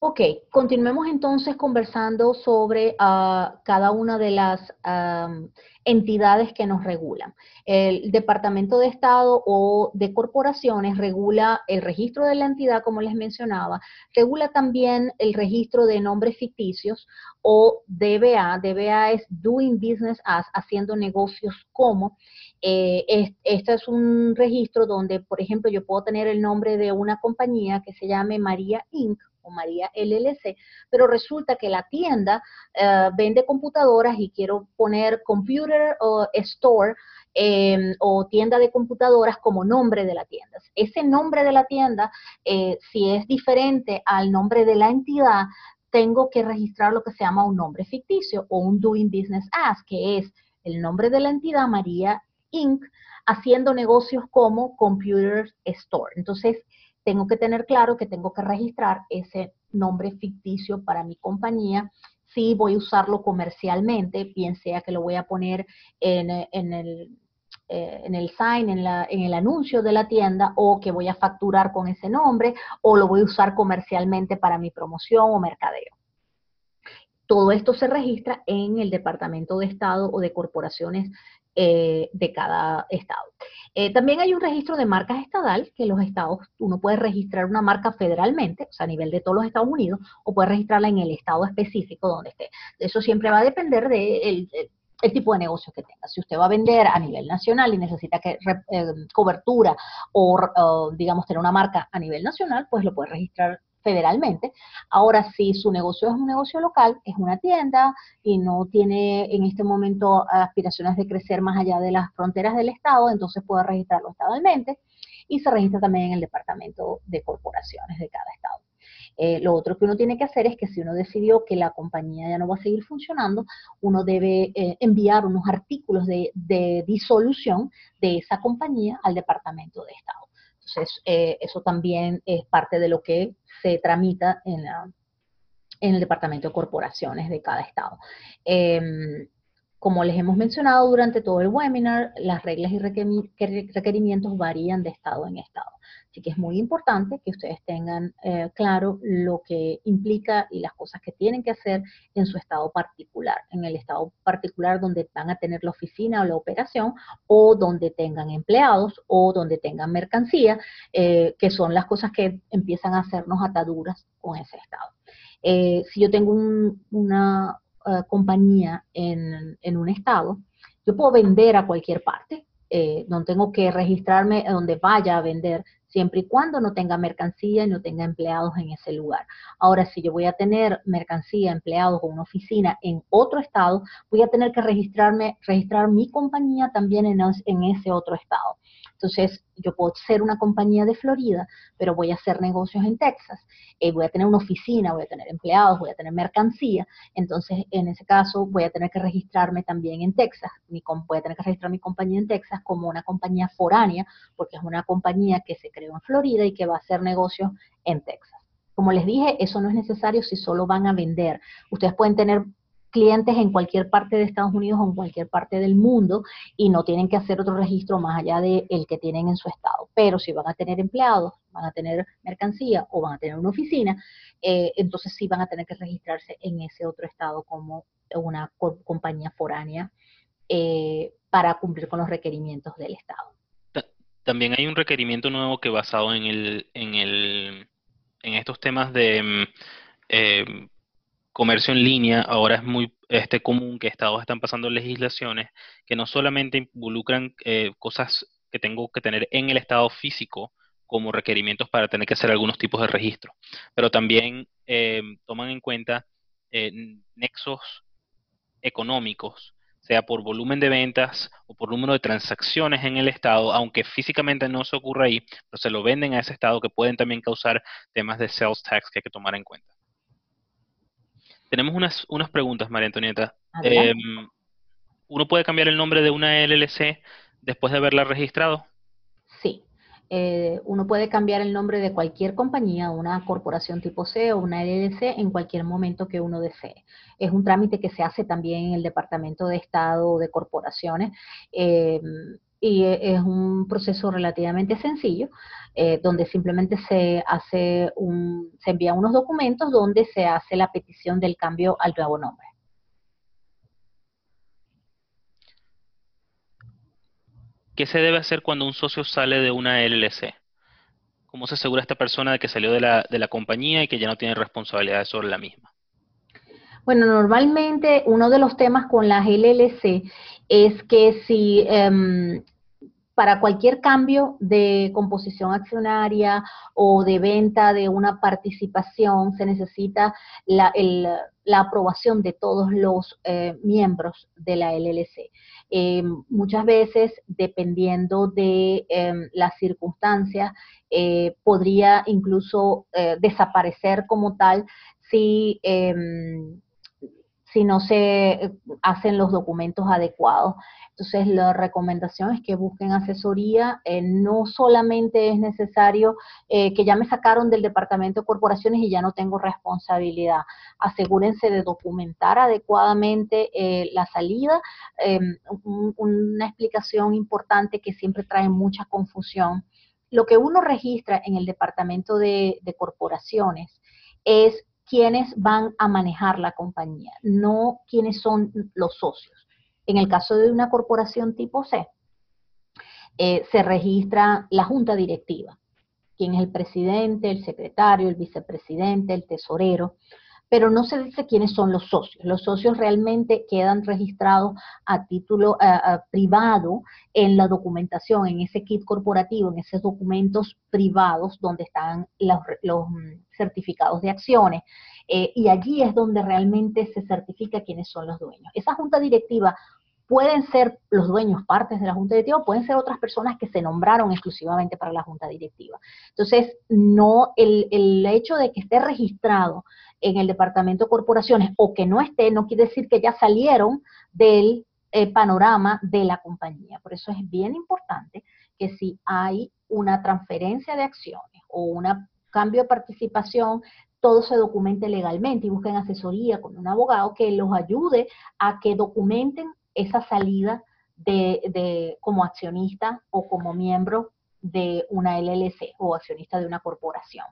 Ok, continuemos entonces conversando sobre uh, cada una de las um, entidades que nos regulan. El Departamento de Estado o de Corporaciones regula el registro de la entidad, como les mencionaba, regula también el registro de nombres ficticios o DBA. DBA es Doing Business As, haciendo negocios como. Eh, este es un registro donde, por ejemplo, yo puedo tener el nombre de una compañía que se llame María Inc María LLC, pero resulta que la tienda eh, vende computadoras y quiero poner Computer Store em, o tienda de computadoras como nombre de la tienda. Ese nombre de la tienda, eh, si es diferente al nombre de la entidad, tengo que registrar lo que se llama un nombre ficticio o un Doing Business As, que es el nombre de la entidad María Inc., haciendo negocios como Computer Store. Entonces, tengo que tener claro que tengo que registrar ese nombre ficticio para mi compañía si voy a usarlo comercialmente, bien sea que lo voy a poner en, el, eh, en el sign, en, la, en el anuncio de la tienda, o que voy a facturar con ese nombre, o lo voy a usar comercialmente para mi promoción o mercadeo. Todo esto se registra en el Departamento de Estado o de Corporaciones eh, de cada estado. Eh, también hay un registro de marcas estadal, que los estados, uno puede registrar una marca federalmente, o sea, a nivel de todos los Estados Unidos, o puede registrarla en el estado específico donde esté. Eso siempre va a depender del el tipo de negocio que tenga. Si usted va a vender a nivel nacional y necesita que, eh, cobertura o, digamos, tener una marca a nivel nacional, pues lo puede registrar federalmente. Ahora, si su negocio es un negocio local, es una tienda y no tiene en este momento aspiraciones de crecer más allá de las fronteras del Estado, entonces puede registrarlo estadalmente y se registra también en el Departamento de Corporaciones de cada Estado. Eh, lo otro que uno tiene que hacer es que si uno decidió que la compañía ya no va a seguir funcionando, uno debe eh, enviar unos artículos de, de disolución de esa compañía al Departamento de Estado. Entonces, eh, eso también es parte de lo que se tramita en, el Departamento de Corporaciones de cada estado. Em, como les hemos mencionado durante todo el webinar, las reglas y requerimientos varían de estado en estado. Así que es muy importante que ustedes tengan eh, claro lo que implica y las cosas que tienen que hacer en su estado particular, en el estado particular donde van a tener la oficina o la operación o donde tengan empleados o donde tengan mercancía, eh, que son las cosas que empiezan a hacernos ataduras con ese estado. Eh, si yo tengo una compañía en, en un estado, yo puedo vender a cualquier parte, no tengo que registrarme donde vaya a vender, siempre y cuando no tenga mercancía y no tenga empleados en ese lugar. Ahora, si yo voy a tener mercancía, empleados o una oficina en otro estado, voy a tener que registrarme, registrar mi compañía también en, en ese otro estado. Entonces, yo puedo ser una compañía de Florida, pero voy a hacer negocios en Texas. Eh, voy a tener una oficina, voy a tener empleados, voy a tener mercancía. Entonces, en ese caso, voy a tener que registrarme también en Texas. Mi, voy a tener que registrar mi compañía en Texas como una compañía foránea, porque es una compañía que se creó en Florida y que va a hacer negocios en Texas. Como les dije, eso no es necesario si solo van a vender. Ustedes pueden tener clientes en cualquier parte de Estados Unidos o en cualquier parte del mundo y no tienen que hacer otro registro más allá del el que tienen en su estado. Pero si van a tener empleados, van a tener mercancía o van a tener una oficina, eh, entonces sí van a tener que registrarse en ese otro estado como una compañía foránea eh, para cumplir con los requerimientos del estado. También hay un requerimiento nuevo que basado en el en el en estos temas de mm, eh, comercio en línea, ahora es muy este, común que estados están pasando legislaciones que no solamente involucran eh, cosas que tengo que tener en el estado físico como requerimientos para tener que hacer algunos tipos de registro, pero también eh, toman en cuenta eh, nexos económicos, sea por volumen de ventas o por número de transacciones en el estado, aunque físicamente no se ocurra ahí, pero se lo venden a ese estado que pueden también causar temas de sales tax que hay que tomar en cuenta. Tenemos unas, unas preguntas, María Antonieta. Em, ¿Uno puede cambiar el nombre de una LLC después de haberla registrado? Sí. Eh, uno puede cambiar el nombre de cualquier compañía, una corporación tipo C o una LLC en cualquier momento que uno desee. Es un trámite que se hace también en el Departamento de Estado de Corporaciones. Eh, y e, es un proceso relativamente sencillo, eh, donde simplemente se hace un, se envían unos documentos donde se hace la petición del cambio al nuevo nombre. ¿Qué se debe hacer cuando un socio sale de una LLC? ¿Cómo se asegura esta persona de que salió de la, de la compañía y que ya no tiene responsabilidades sobre la misma? Bueno, normalmente uno de los temas con las LLC es que si em, para cualquier cambio de composición accionaria o de venta de una participación se necesita la, aprobación de todos los eh, miembros de la LLC. Em, muchas veces, dependiendo de em, las circunstancias, eh, podría incluso eh, desaparecer como tal si si no se hacen los documentos adecuados. Entonces, la recomendación es que busquen asesoría. Eh, no solamente es necesario eh, que ya me sacaron del departamento de corporaciones y ya no tengo responsabilidad. Asegúrense de documentar adecuadamente eh, la salida. Em, una explicación importante que siempre trae mucha confusión. Lo que uno registra en el departamento de, de corporaciones es quiénes van a manejar la compañía, no quiénes son los socios. En el caso de una corporación tipo C, eh, se registra la junta directiva, quién es el presidente, el secretario, el vicepresidente, el tesorero pero no se dice quiénes son los socios. Los socios realmente quedan registrados a título privado en la documentación, en ese kit corporativo, en esos documentos privados donde están los, mm, certificados de acciones. Eh, y allí es donde realmente se certifica quiénes son los dueños. Esa junta directiva pueden ser los dueños partes de la junta directiva, pueden ser otras personas que se nombraron exclusivamente para la junta directiva. Entonces, no, el, el hecho de que esté registrado en el departamento de corporaciones o que no esté, no quiere decir que ya salieron del eh, panorama de la compañía. Por eso es bien importante que si hay una transferencia de acciones o un cambio de participación, todo se documente legalmente y busquen asesoría con un abogado que los ayude a que documenten esa salida de, como accionista o como miembro de una LLC o accionista de una corporación.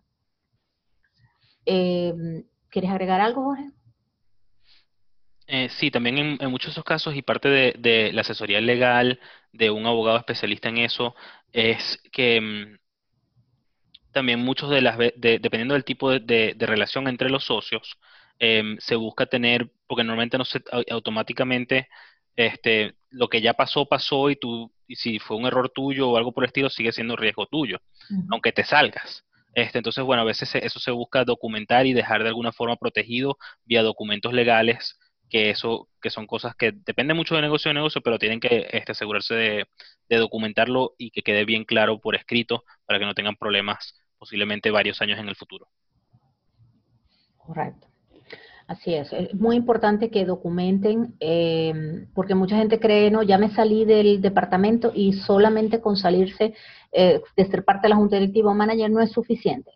Eh, ¿Quieres agregar algo, Jorge? Eh, sí, también en, muchos de esos casos y parte de, la asesoría legal de un abogado especialista en eso es que mm, también muchos de las, dependiendo del tipo de, relación entre los socios, em, se busca tener, porque normalmente no se automáticamente este, lo que ya pasó, pasó y tú si fue un error tuyo o algo por el estilo, sigue siendo riesgo tuyo, aunque te salgas. Este, entonces, bueno, a veces eso se busca documentar y dejar de alguna forma protegido vía documentos legales, que eso, que son cosas que dependen mucho de negocio a negocio, pero tienen que este, asegurarse de, de documentarlo y que quede bien claro por escrito para que no tengan problemas posiblemente varios años en el futuro. Correcto. Así es, es muy importante que documenten, em, porque mucha gente cree, no, ya me salí del departamento y solamente con salirse eh, de ser parte de la Junta Directiva o Manager no es suficiente.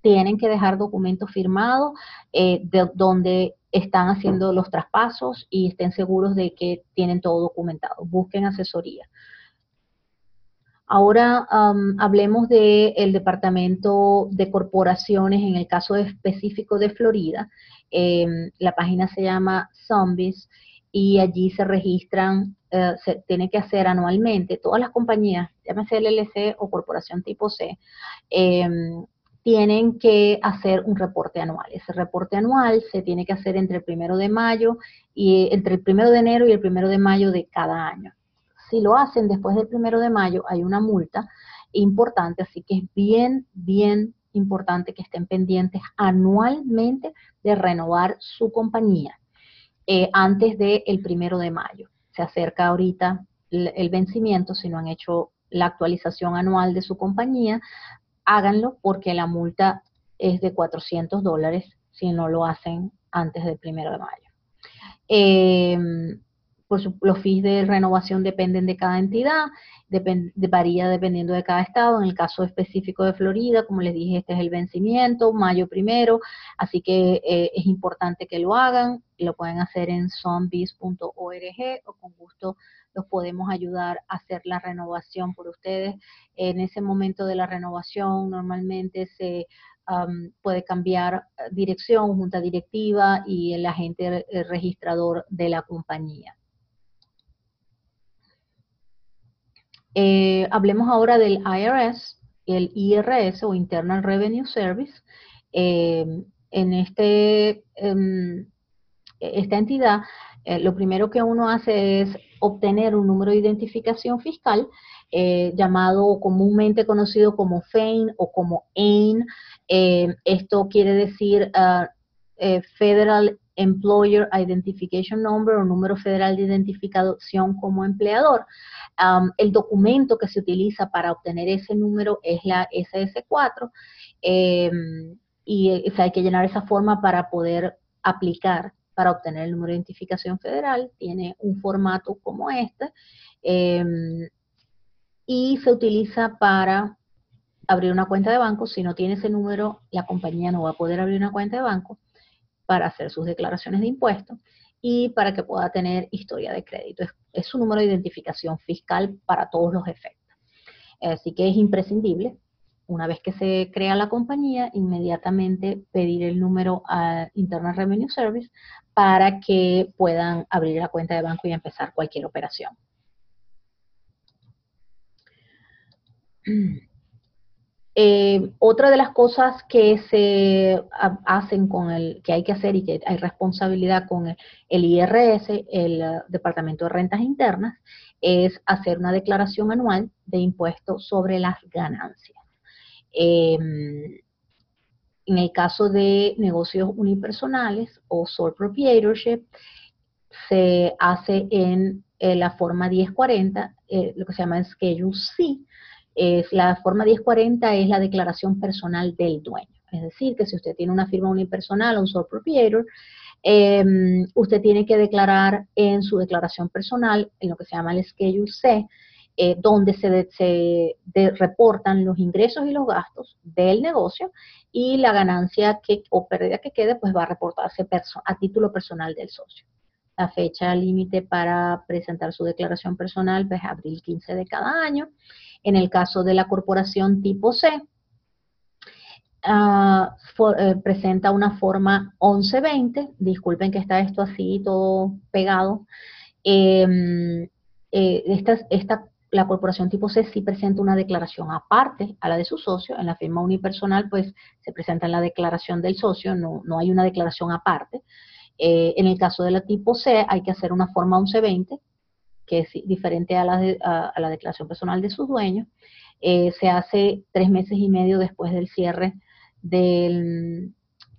Tienen que dejar documentos firmados eh, de donde están haciendo los traspasos y estén seguros de que tienen todo documentado. Busquen asesoría. Ahora hablemos del Departamento de Corporaciones en el caso específico de Florida. Em, la página se llama Zombies y allí se registran, eh, se tiene que hacer anualmente, todas las compañías, llámese LLC o corporación tipo C, em, tienen que hacer un reporte anual. Ese reporte anual se tiene que hacer entre el primero de mayo y entre el primero de enero y el primero de mayo de cada año. Si lo hacen después del primero de mayo, hay una multa importante, así que es bien, bien importante que estén pendientes anualmente de renovar su compañía eh, antes del el primero de mayo. Se acerca ahorita el, vencimiento, si no han hecho la actualización anual de su compañía, háganlo porque la multa es de 400 dólares si no lo hacen antes del primero de mayo. Eh, por los fees de renovación dependen de cada entidad, varía dependiendo de cada estado. En el caso específico de Florida, como les dije, este es el vencimiento, mayo primero, así que eh, es importante que lo hagan. Lo pueden hacer en zombies.org o con gusto los podemos ayudar a hacer la renovación por ustedes. En ese momento de la renovación normalmente se puede cambiar dirección, junta directiva y el agente registrador de la compañía. Eh, hablemos ahora del IRS, el IRS o Internal Revenue Service. Eh, en este, em, esta entidad, eh, lo primero que uno hace es obtener un número de identificación fiscal llamado comúnmente conocido como FAIN o como AIN. esto quiere decir ah, Federal Employer Identification Number o número federal de identificación como empleador el documento que se utiliza para obtener ese número es la SS4 em, y eh, hay que llenar esa forma para poder aplicar para obtener el número de identificación federal. Tiene un formato como este em, y se utiliza para abrir una cuenta de banco. Si no tiene ese número, la compañía no va a poder abrir una cuenta de banco para hacer sus declaraciones de impuestos y para que pueda tener historia de crédito. Es, su número de identificación fiscal para todos los efectos. Así que es imprescindible, una vez que se crea la compañía, inmediatamente pedir el número a Internal Revenue Service para que puedan abrir la cuenta de banco y empezar cualquier operación. Eh, otra de las cosas que se hacen con el, que hay que hacer y que hay responsabilidad con el, IRS, el uh, Departamento de Rentas Internas, es hacer una declaración anual de impuestos sobre las ganancias. Em, en el caso de negocios unipersonales o sole proprietorship, se hace en, la forma 1040, eh, lo que se llama Schedule C, la forma 1040 es la declaración personal del dueño. Es decir, que si usted tiene una firma unipersonal o un sole proprietor, em, usted tiene que declarar en su declaración personal, en lo que se llama el Schedule C, eh, donde se, reportan los ingresos y los gastos del negocio y la ganancia que, o pérdida que quede, pues va a reportarse a título personal del socio. La fecha límite para presentar su declaración personal pues, es abril 15 de cada año en el caso de la corporación tipo C, ah, eh, presenta una forma 1120, disculpen que está esto así todo pegado, em, eh, esta, la corporación tipo C sí presenta una declaración aparte a la de su socio, en la firma unipersonal pues se presenta la declaración del socio, no, no hay una declaración aparte. Eh, en el caso de la tipo C hay que hacer una forma 1120 que es diferente a la, a, la declaración personal de sus dueños, eh, se hace tres meses y medio después del cierre del,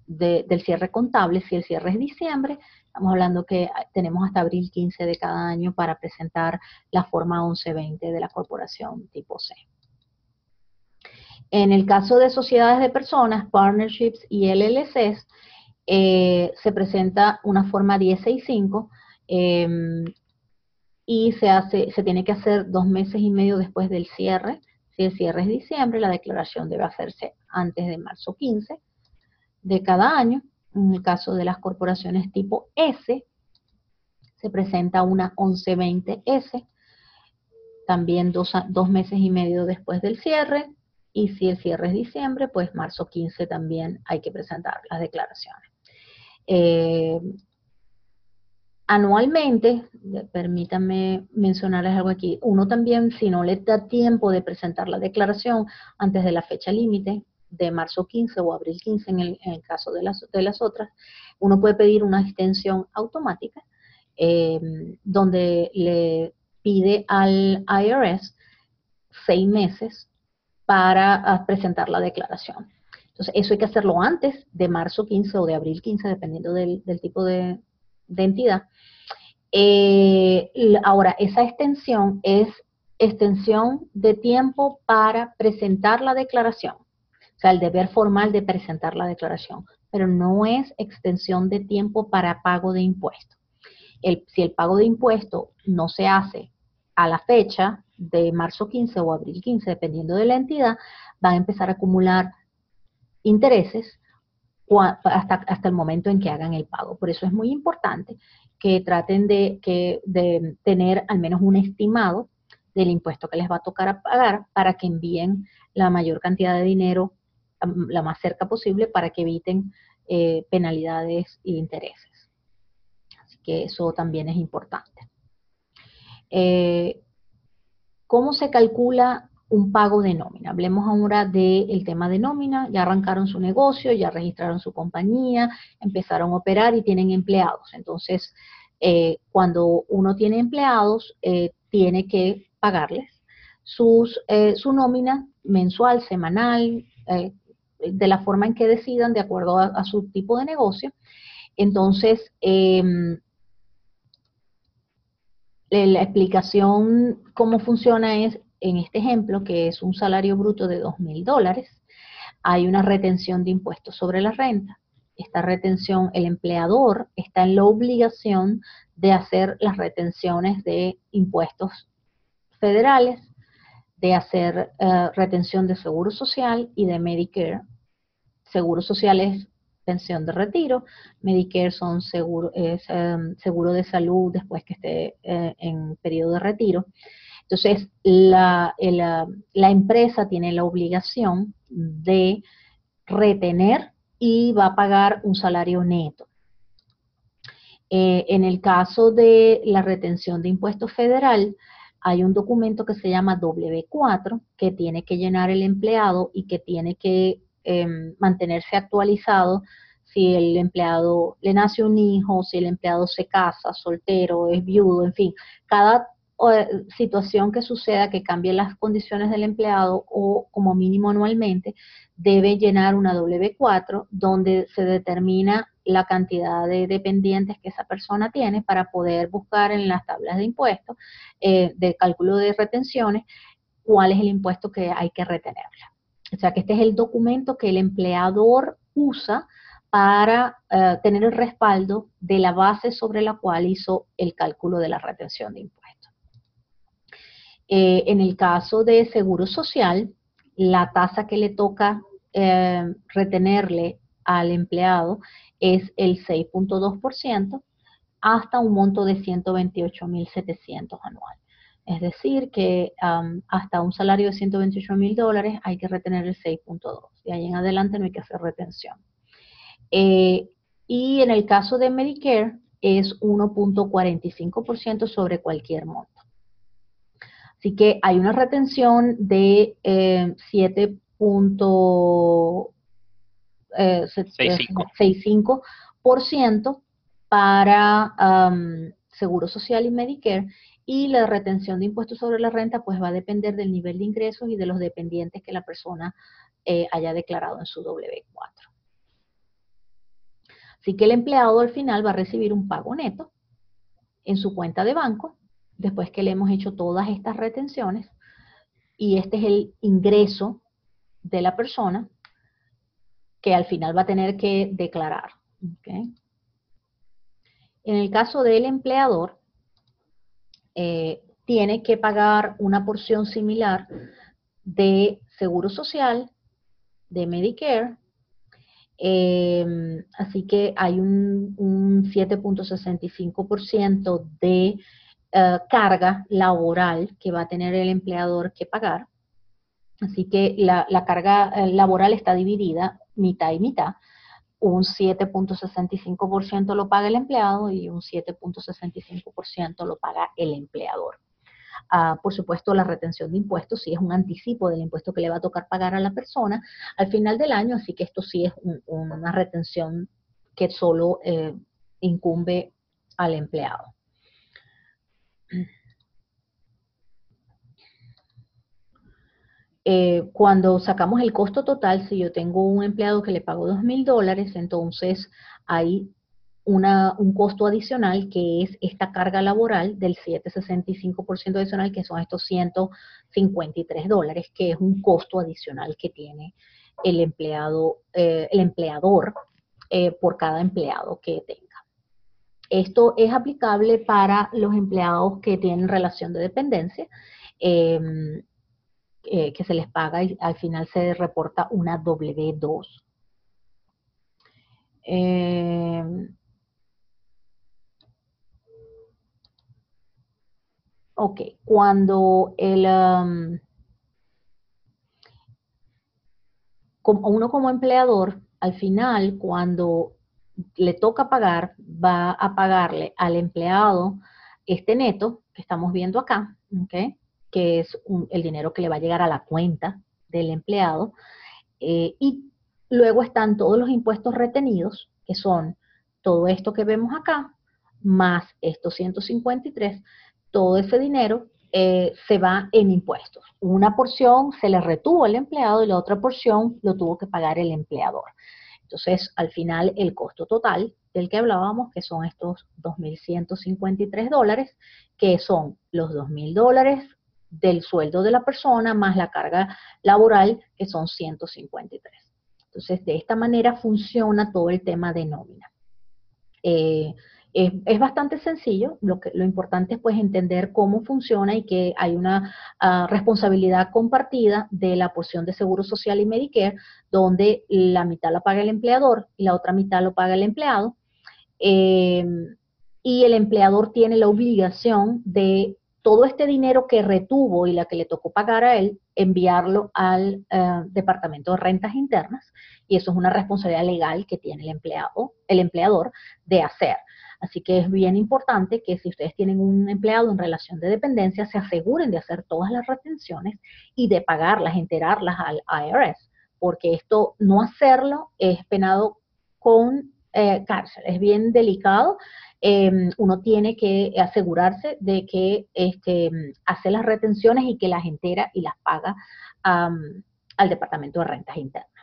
del cierre contable. Si el cierre es diciembre, estamos hablando que tenemos hasta abril 15 de cada año para presentar la forma 1120 de la corporación tipo C. En el caso de sociedades de personas, partnerships y LLCs, eh, se presenta una forma 1065 em, y se, hace, se tiene que hacer dos meses y medio después del cierre. Si el cierre es diciembre, la declaración debe hacerse antes de marzo 15 de cada año. En el caso de las corporaciones tipo S, se presenta una 1120S, también dos, dos meses y medio después del cierre. Y si el cierre es diciembre, pues marzo 15 también hay que presentar las declaraciones. Eh, anualmente, permítanme mencionarles algo aquí, uno también, si no le da tiempo de presentar la declaración antes de la fecha límite, de marzo 15 o abril 15 en el, caso de las, de las, otras, uno puede pedir una extensión automática eh, donde le pide al IRS seis meses para ah, presentar la declaración. Entonces, eso hay que hacerlo antes de marzo 15 o de abril 15, dependiendo del, tipo de, entidad. Eh, ahora, esa extensión es extensión de tiempo para presentar la declaración, o sea, el deber formal de presentar la declaración, pero no es extensión de tiempo para pago de impuestos. si el pago de impuesto no se hace a la fecha de marzo 15 o abril 15, dependiendo de la entidad, van a empezar a acumular intereses hasta, hasta el momento en que hagan el pago. Por eso es muy importante que traten de, que, de tener al menos un estimado del impuesto que les va a tocar a pagar para que envíen la mayor cantidad de dinero la más cerca posible para que eviten eh, penalidades e intereses. Así que eso también es importante. Eh, ¿Cómo se calcula un pago de nómina. Hablemos ahora del tema de nómina. Ya arrancaron su negocio, ya registraron su compañía, empezaron a operar y tienen empleados. Entonces, eh, cuando uno tiene empleados, eh, tiene que pagarles sus, eh, su nómina mensual, semanal, de la forma en que decidan, de acuerdo a, su tipo de negocio. Entonces, em, la explicación cómo funciona es en este ejemplo, que es un salario bruto de dos mil dólares, hay una retención de impuestos sobre la renta. Esta retención, el empleador está en la obligación de hacer las retenciones de impuestos federales, de hacer eh, retención de seguro social y de Medicare. Seguro social es pensión de retiro, Medicare son seguro, es em, seguro de salud después que esté eh, en periodo de retiro. Entonces, la, empresa tiene la obligación de retener y va a pagar un salario neto. Eh, en el caso de la retención de impuestos federal, hay un documento que se llama W4 que tiene que llenar el empleado y que tiene que em, mantenerse actualizado si el empleado le nace un hijo, si el empleado se casa, soltero, es viudo, en fin, cada o situación que suceda que cambie las condiciones del empleado o como mínimo anualmente, debe llenar una W4 donde se determina la cantidad de dependientes que esa persona tiene para poder buscar en las tablas de impuestos, eh, de cálculo de retenciones, cuál es el impuesto que hay que retenerla. O sea que este es el documento que el empleador usa para eh, tener el respaldo de la base sobre la cual hizo el cálculo de la retención de impuestos. Eh, en el caso de seguro social, la tasa que le toca eh, retenerle al empleado es el 6.2% hasta un monto de 128.700 anual. Es decir, que hasta un salario de 128 mil dólares hay que retener el 6.2. De ahí en adelante no hay que hacer retención. Eh, y en el caso de Medicare es 1.45% sobre cualquier monto. Así que hay una retención de eh, 7.65% eh, para Seguro Social y Medicare y la retención de impuestos sobre la renta pues va a depender del nivel de ingresos y de los dependientes que la persona eh, haya declarado en su W4. Así que el empleado al final va a recibir un pago neto en su cuenta de banco después que le hemos hecho todas estas retenciones y este es el ingreso de la persona que al final va a tener que declarar. En el caso del empleador, eh, tiene que pagar una porción similar de seguro social, de Medicare, em, así que hay un, 7.65% de eh, carga laboral que va a tener el empleador que pagar. Así que la, carga eh, laboral está dividida mitad y mitad un 7.65% lo paga el empleado y un 7.65% lo paga el empleador. Ah, por supuesto, la retención de impuestos sí es un anticipo del impuesto que le va a tocar pagar a la persona al final del año, así que esto sí es una retención que solo eh, incumbe al empleado. Eh, cuando sacamos el costo total, si yo tengo un empleado que le pago dos mil dólares, entonces hay un costo adicional que es esta carga laboral del 7,65% adicional, que son estos 153 dólares, que es un costo adicional que tiene el empleado, eh, el empleador eh, por cada empleado que tenga. Esto es aplicable para los empleados que tienen relación de dependencia. Em, eh, que se les paga y al final se reporta una W2. Eh, ok, cuando el, um, uno como empleador, al final, cuando le toca pagar, va a pagarle al empleado este neto que estamos viendo acá, que es el dinero que le va a llegar a la cuenta del empleado. Eh, y luego están todos los impuestos retenidos, que son todo esto que vemos acá, más estos 153, todo ese dinero eh, se va en impuestos. Una porción se le retuvo al empleado y la otra porción lo tuvo que pagar el empleador. Entonces, al final, el costo total del que hablábamos, que son estos 2.153 dólares, que son los 2.000 dólares del sueldo de la persona más la carga laboral, que son 153. Entonces, de esta manera funciona todo el tema de nómina. Eh, es, bastante sencillo, lo, que, lo importante es pues entender cómo funciona y que hay una ah, responsabilidad compartida de la porción de Seguro Social y Medicare, donde la mitad la paga el empleador y la otra mitad lo paga el empleado. Eh, y el empleador tiene la obligación de todo este dinero que retuvo y la que le tocó pagar a él, enviarlo al eh, Departamento de Rentas Internas, y eso es una responsabilidad legal que tiene el empleado, el empleador, de hacer. Así que es bien importante que si ustedes tienen un empleado en relación de dependencia, se aseguren de hacer todas las retenciones y de pagarlas, enterarlas al IRS, porque esto no hacerlo es penado con eh, cárcel. Es bien delicado Em, uno tiene que asegurarse de que este, hace las retenciones y que las entera y las paga al Departamento de Rentas Internas.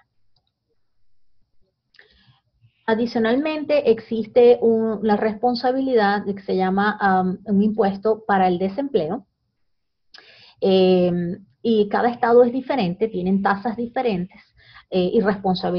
Adicionalmente, existe la responsabilidad que se llama un impuesto para el desempleo. Em, y cada estado es diferente, tienen tasas diferentes eh, y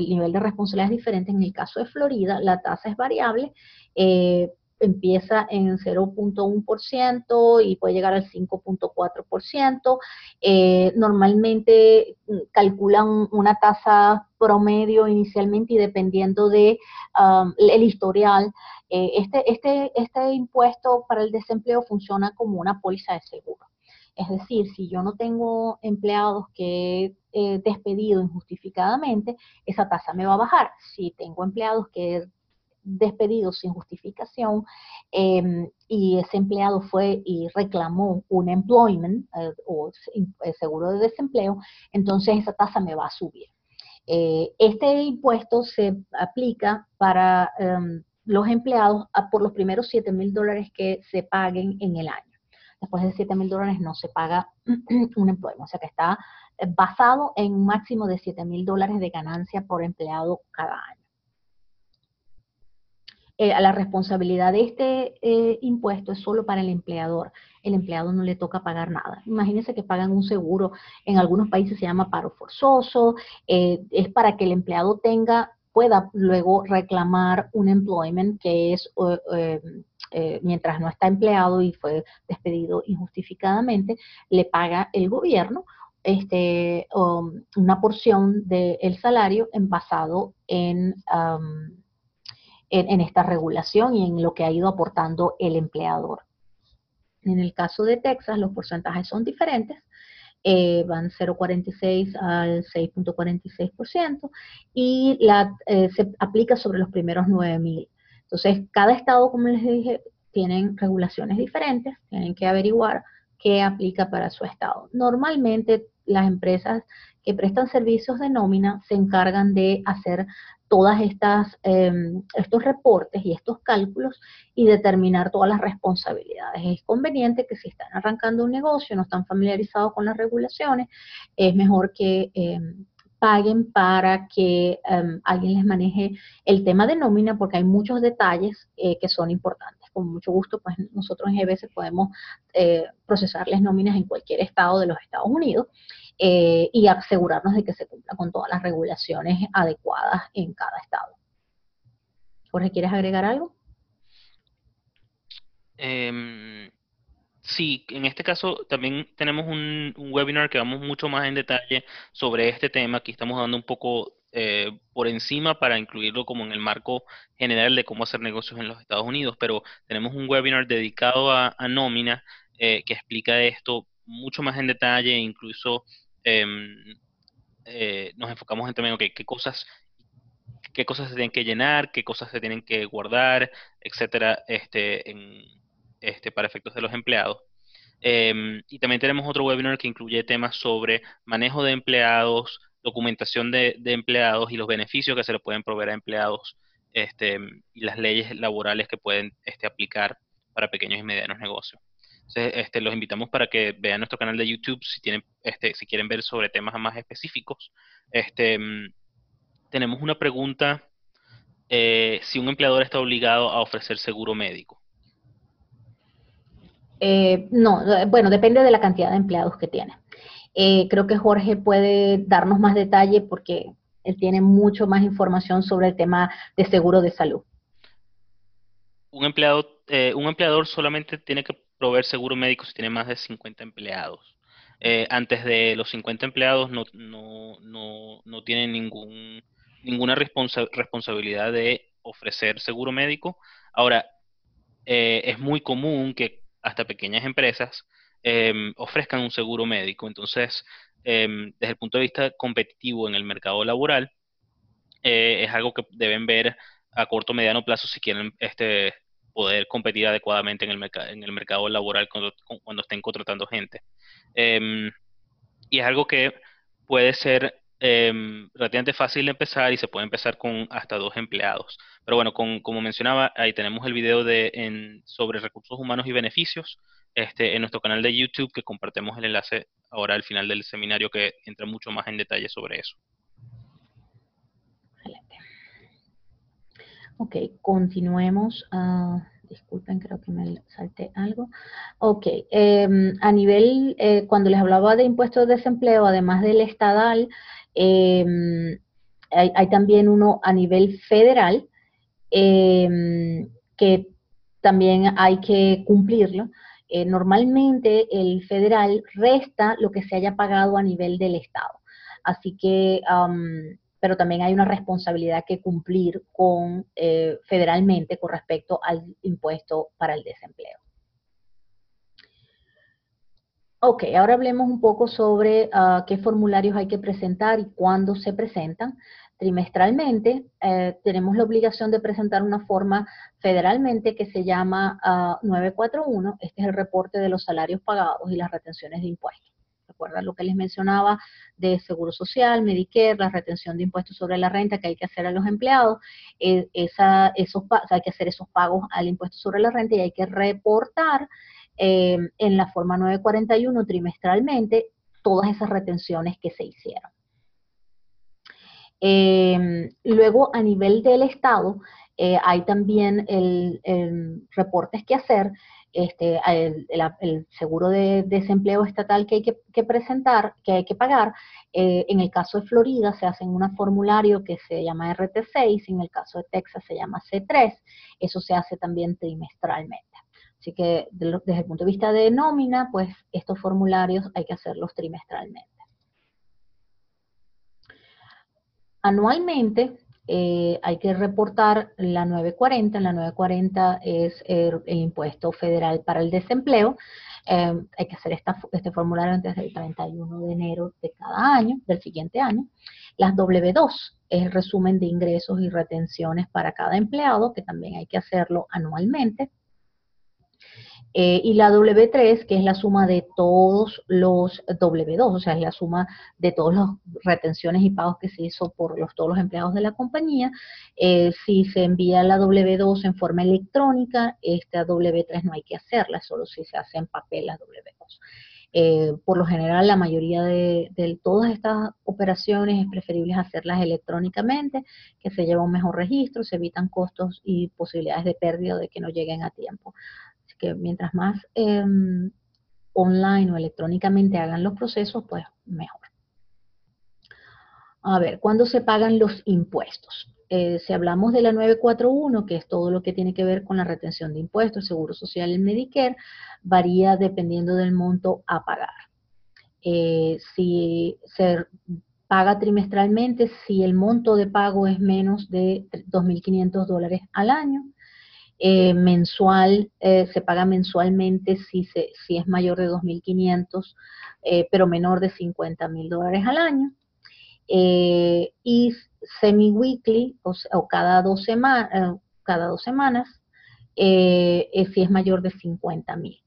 nivel de responsabilidad es diferente. En el caso de Florida, la tasa es variable, eh, empieza en 0.1% y puede llegar al 5.4%. Eh, normalmente mm, calculan una tasa promedio inicialmente y dependiendo de um, el historial. Eh, este, este, este impuesto para el desempleo funciona como una póliza de seguro. Es decir, si yo no tengo empleados que he despedido injustificadamente, esa tasa me va a bajar. Si tengo empleados que despedido sin justificación em, y ese empleado fue y reclamó un employment eh, o eh, seguro de desempleo, entonces esa tasa me va a subir. Eh, este impuesto se aplica para em, los empleados por los primeros 7 mil dólares que se paguen en el año. después de 7 mil dólares no se paga un employment, o sea que está basado en un máximo de 7 mil dólares de ganancia por empleado cada año. Eh, la responsabilidad de este eh, impuesto es solo para el empleador. El empleado no le toca pagar nada. Imagínense que pagan un seguro, en algunos países se llama paro forzoso, es para que el empleado tenga pueda luego reclamar un employment que es eh, mientras no está empleado y fue despedido injustificadamente, le paga el gobierno este, una porción del salario en basado en, esta regulación y en lo que ha ido aportando el empleador. En el caso de Texas, los porcentajes son diferentes. Eh, van 0,46 al 6,46% y eh, se aplica sobre los primeros 9,000. Entonces, cada estado, como les dije, tienen regulaciones diferentes, tienen que averiguar qué aplica para su estado. Normalmente las empresas que prestan servicios de nómina se encargan de hacer todas estas em, estos reportes y estos cálculos y determinar todas las responsabilidades. Es conveniente que si están arrancando un negocio, no están familiarizados con las regulaciones, es mejor que em, paguen para que em, alguien les maneje el tema de nómina porque hay muchos detalles eh, que son importantes. Con mucho gusto, pues nosotros en GBS podemos eh, procesarles nóminas en cualquier estado de los Estados Unidos eh, y asegurarnos de que se cumpla con todas las regulaciones adecuadas en cada estado. Jorge, ¿quieres agregar algo? Em, Sí, en este caso también tenemos un, webinar que vamos mucho más en detalle sobre este tema. Aquí estamos dando un poco eh, por encima para incluirlo como en el marco general de cómo hacer negocios en los Estados Unidos, pero tenemos un webinar dedicado a, nómina eh, que explica esto mucho más en detalle, incluso em, eh, nos enfocamos en también, qué cosas qué cosas se tienen que llenar, qué cosas se tienen que guardar, etcétera, este, este, para efectos de los empleados. Em, y también tenemos otro webinar que incluye temas sobre manejo de empleados, documentación de, empleados y los beneficios que se le pueden proveer a empleados este, y las leyes laborales que pueden este, aplicar para pequeños y medianos negocios. Entonces, este, los invitamos para que vean nuestro canal de YouTube si tienen, este, si quieren ver sobre temas más específicos. Este, tenemos una pregunta eh, si un empleador está obligado a ofrecer seguro médico. Eh, no, bueno, depende de la cantidad de empleados que tiene. Eh, creo que Jorge puede darnos más detalle porque él tiene mucho más información sobre el tema de seguro de salud. Un empleado, eh, un empleador solamente tiene que proveer seguro médico si tiene más de 50 empleados. antes de los 50 empleados no, no, no, no tienen ningún, ninguna responsabilidad de ofrecer seguro médico. Ahora, es muy común que hasta pequeñas empresas em, ofrezcan un seguro médico. Entonces, em, desde el punto de vista competitivo en el mercado laboral, eh, es algo que deben ver a corto o mediano plazo si quieren este, poder competir adecuadamente en el, en el mercado laboral cuando, cuando estén contratando gente. Em, y es algo que puede ser eh, relativamente fácil de empezar y se puede empezar con hasta dos empleados. Pero bueno, como mencionaba, ahí tenemos el video de, en, sobre recursos humanos y beneficios este, en nuestro canal de YouTube que compartimos el enlace ahora al final del seminario que entra mucho más en detalle sobre eso. Ok, continuemos. Uh, disculpen, creo que me salté algo. Ok, em, a nivel, eh, cuando les hablaba de impuestos de desempleo, además del estadal, Em, hay, también uno a nivel federal em, que también hay que cumplirlo. Eh, normalmente el federal resta lo que se haya pagado a nivel del Estado. Así que, pero también hay una responsabilidad que cumplir con eh, federalmente con respecto al impuesto para el desempleo. Ok, ahora hablemos un poco sobre ah, qué formularios hay que presentar y cuándo se presentan. Trimestralmente eh, tenemos la obligación de presentar una forma federalmente que se llama 941. Ah, este es el reporte de los salarios pagados y las retenciones de impuestos. ¿Recuerdan lo que les mencionaba de Seguro Social, Medicare, la retención de impuestos sobre la renta que hay que hacer a los empleados? Eh, esa, esos, hay que hacer esos pagos al impuesto sobre la renta y hay que reportar eh, en la forma 941 trimestralmente todas esas retenciones que se hicieron. Eh, luego, a nivel del Estado, eh, hay también el, reportes que hacer, este, el, seguro de desempleo estatal que hay que, presentar, que hay que pagar. Eh, en el caso de Florida se hace un formulario que se llama RT6, en el caso de Texas se llama C3, eso se hace también trimestralmente. Así que desde el punto de vista de nómina, pues estos formularios hay que hacerlos trimestralmente. Anualmente eh, hay que reportar la 940. La 940 es el, impuesto federal para el desempleo. Eh, hay que hacer este formulario antes del 31 de enero de cada año, del siguiente año. Las W2 es el resumen de ingresos y retenciones para cada empleado, que también hay que hacerlo anualmente. Eh, y la W3, que es la suma de todos los W2, o sea, es la suma de todas las retenciones y pagos que se hizo por los, todos los empleados de la compañía. Eh, si se envía la W2 en forma electrónica, esta W3 no hay que hacerla, solo si se hace en papel la W2. Eh, por lo general, la mayoría de, de, todas estas operaciones es preferible hacerlas electrónicamente, que se lleva un mejor registro, se evitan costos y posibilidades de pérdida de que no lleguen a tiempo que mientras más em, online o electrónicamente hagan los procesos, pues mejor. A ver, ¿cuándo se pagan los impuestos? Eh, si hablamos de la 941, que es todo lo que tiene que ver con la retención de impuestos, Seguro Social y Medicare, varía dependiendo del monto a pagar. Eh, si se paga trimestralmente, si el monto de pago es menos de 2.500 dólares al año, eh, mensual, eh, se paga mensualmente si, se, si es mayor de 2.500, eh, pero menor de 50.000 dólares al año. y semi-weekly, o, cada, dos semanas cada dos semanas, si es mayor de 50.000.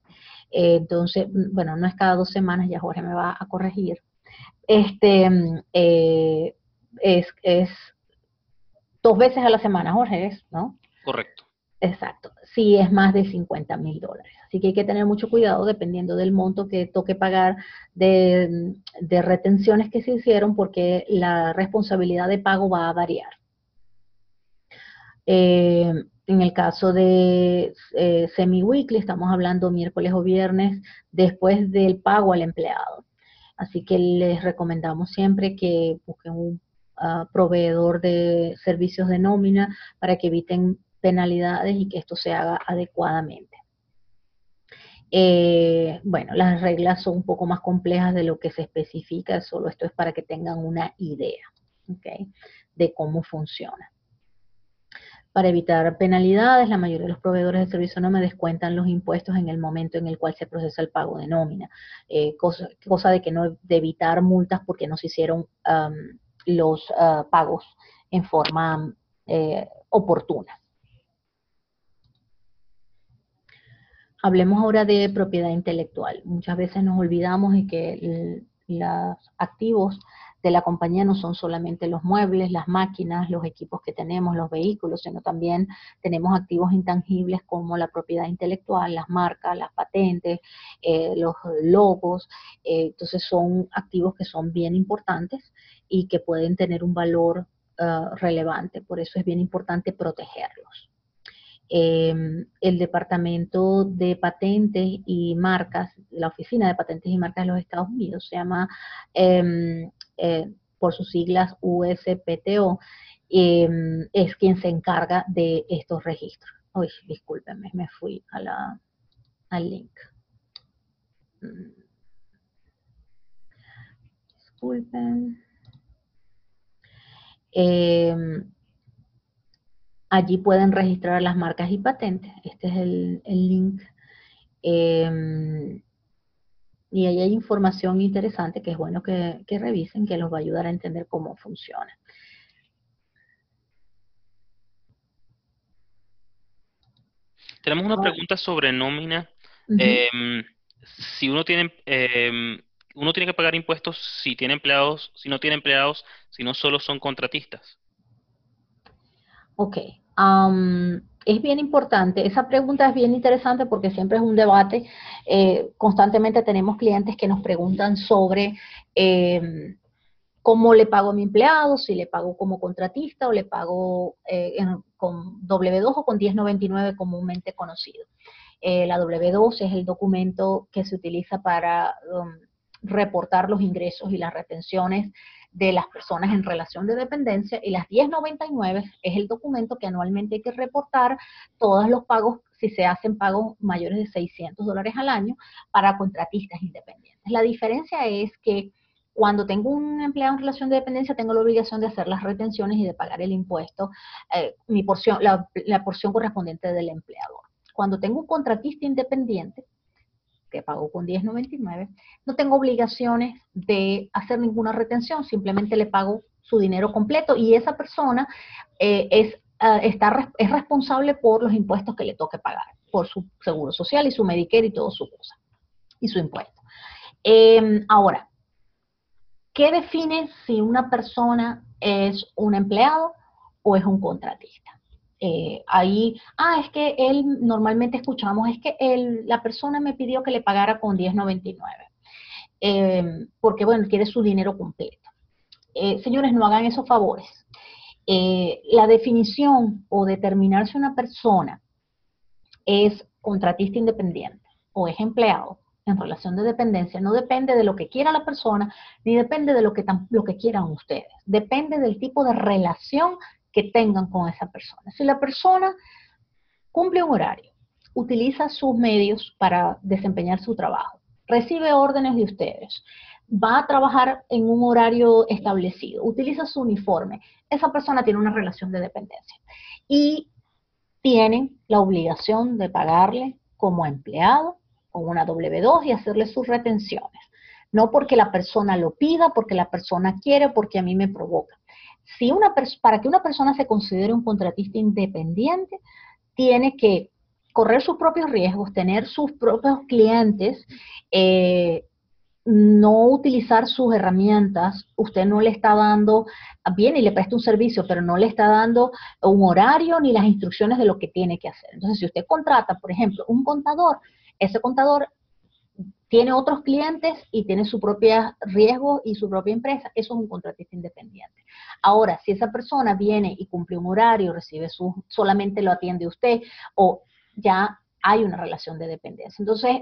entonces, bueno, no es cada dos semanas, ya Jorge me va a corregir. Este, es, es dos veces a la semana, Jorge, ¿no? Correcto. Exacto, si es más de 50 mil dólares. Así que hay que tener mucho cuidado dependiendo del monto que toque pagar de, retenciones que se hicieron porque la responsabilidad de pago va a variar. Eh, en el caso de eh, semi-weekly, estamos hablando miércoles o viernes después del pago al empleado. Así que les recomendamos siempre que busquen un ah, proveedor de servicios de nómina para que eviten penalidades y que esto se haga adecuadamente. Eh, bueno, las reglas son un poco más complejas de lo que se especifica, solo esto es para que tengan una idea de cómo funciona. Para evitar penalidades, la mayoría de los proveedores de servicio no me descuentan los impuestos en el momento en el cual se procesa el pago de nómina, eh, cosa, de que no de evitar multas porque no se hicieron los ah, pagos en forma eh, oportuna. Hablemos ahora de propiedad intelectual. Muchas veces nos olvidamos de que los activos de la compañía no son solamente los muebles, las máquinas, los equipos que tenemos, los vehículos, sino también tenemos activos intangibles como la propiedad intelectual, las marcas, las patentes, eh, los logos. Eh, entonces son activos que son bien importantes y que pueden tener un valor ah, relevante. Por eso es bien importante protegerlos. Em, el Departamento de Patentes y Marcas, la Oficina de Patentes y Marcas de los Estados Unidos, se llama em, eh, por sus siglas USPTO, em, es quien se encarga de estos registros. Uy, discúlpenme, me fui a la, al link. Mm. Disculpen. Allí pueden registrar las marcas y patentes. Este es el, link. Em, y ahí hay información interesante que es bueno que, revisen, que los va a ayudar a entender cómo funciona. Tenemos una pregunta sobre nómina. Em, si uno tiene, em, uno tiene que pagar impuestos si tiene empleados, si no tiene empleados, si no solo son contratistas. Ok. es bien importante, esa pregunta es bien interesante porque siempre es un debate. Eh, constantemente tenemos clientes que nos preguntan sobre eh, cómo le pago a mi empleado, si le pago como contratista o le pago eh, con W2 o con 1099 comúnmente conocido. la W2 es el documento que se utiliza para um, reportar los ingresos y las retenciones de las personas en relación de dependencia y las 1099 es el documento que anualmente hay que reportar todos los pagos si se hacen pagos mayores de 600 dólares al año para contratistas independientes. La diferencia es que cuando tengo un empleado en relación de dependencia, tengo la obligación de hacer las retenciones y de pagar el impuesto, eh, mi porción, la, la porción correspondiente del empleador. Cuando tengo un contratista independiente, que pago con 10.99, no tengo obligaciones de hacer ninguna retención, simplemente le pago su dinero completo y esa persona eh, es, uh, está, es responsable por los impuestos que le toque pagar, por su seguro social y su Medicare y todo su cosa, y su impuesto. Eh, ahora, ¿qué define si una persona es un empleado o es un contratista? Eh, ahí, ah, es que él, normalmente escuchamos, es que él, la persona me pidió que le pagara con 10.99, eh, porque bueno, quiere su dinero completo. Eh, señores, no hagan esos favores. la definición o determinar si una persona es contratista independiente o es empleado en relación de dependencia no depende de lo que quiera la persona ni depende de lo que, lo que quieran ustedes. Depende del tipo de relación que tengan con esa persona. Si la persona cumple un horario, utiliza sus medios para desempeñar su trabajo, recibe órdenes de ustedes, va a trabajar en un horario establecido, utiliza su uniforme, esa persona tiene una relación de dependencia y tienen la obligación de pagarle como empleado con una W2 y hacerle sus retenciones. No porque la persona lo pida, porque la persona quiere, porque a mí me provoca si una para que una persona se considere un contratista independiente, tiene que correr sus propios riesgos, tener sus propios clientes, eh, no utilizar sus herramientas, usted no le está dando, bien y le presta un servicio, pero no le está dando un horario ni las instrucciones de lo que tiene que hacer. Entonces, si usted contrata, por ejemplo, un contador, ese contador tiene otros clientes y tiene su propio riesgo y su propia empresa, eso es un contratista independiente. Ahora, si esa persona viene y cumple un horario, recibe su, solamente lo atiende usted o ya hay una relación de dependencia. Entonces,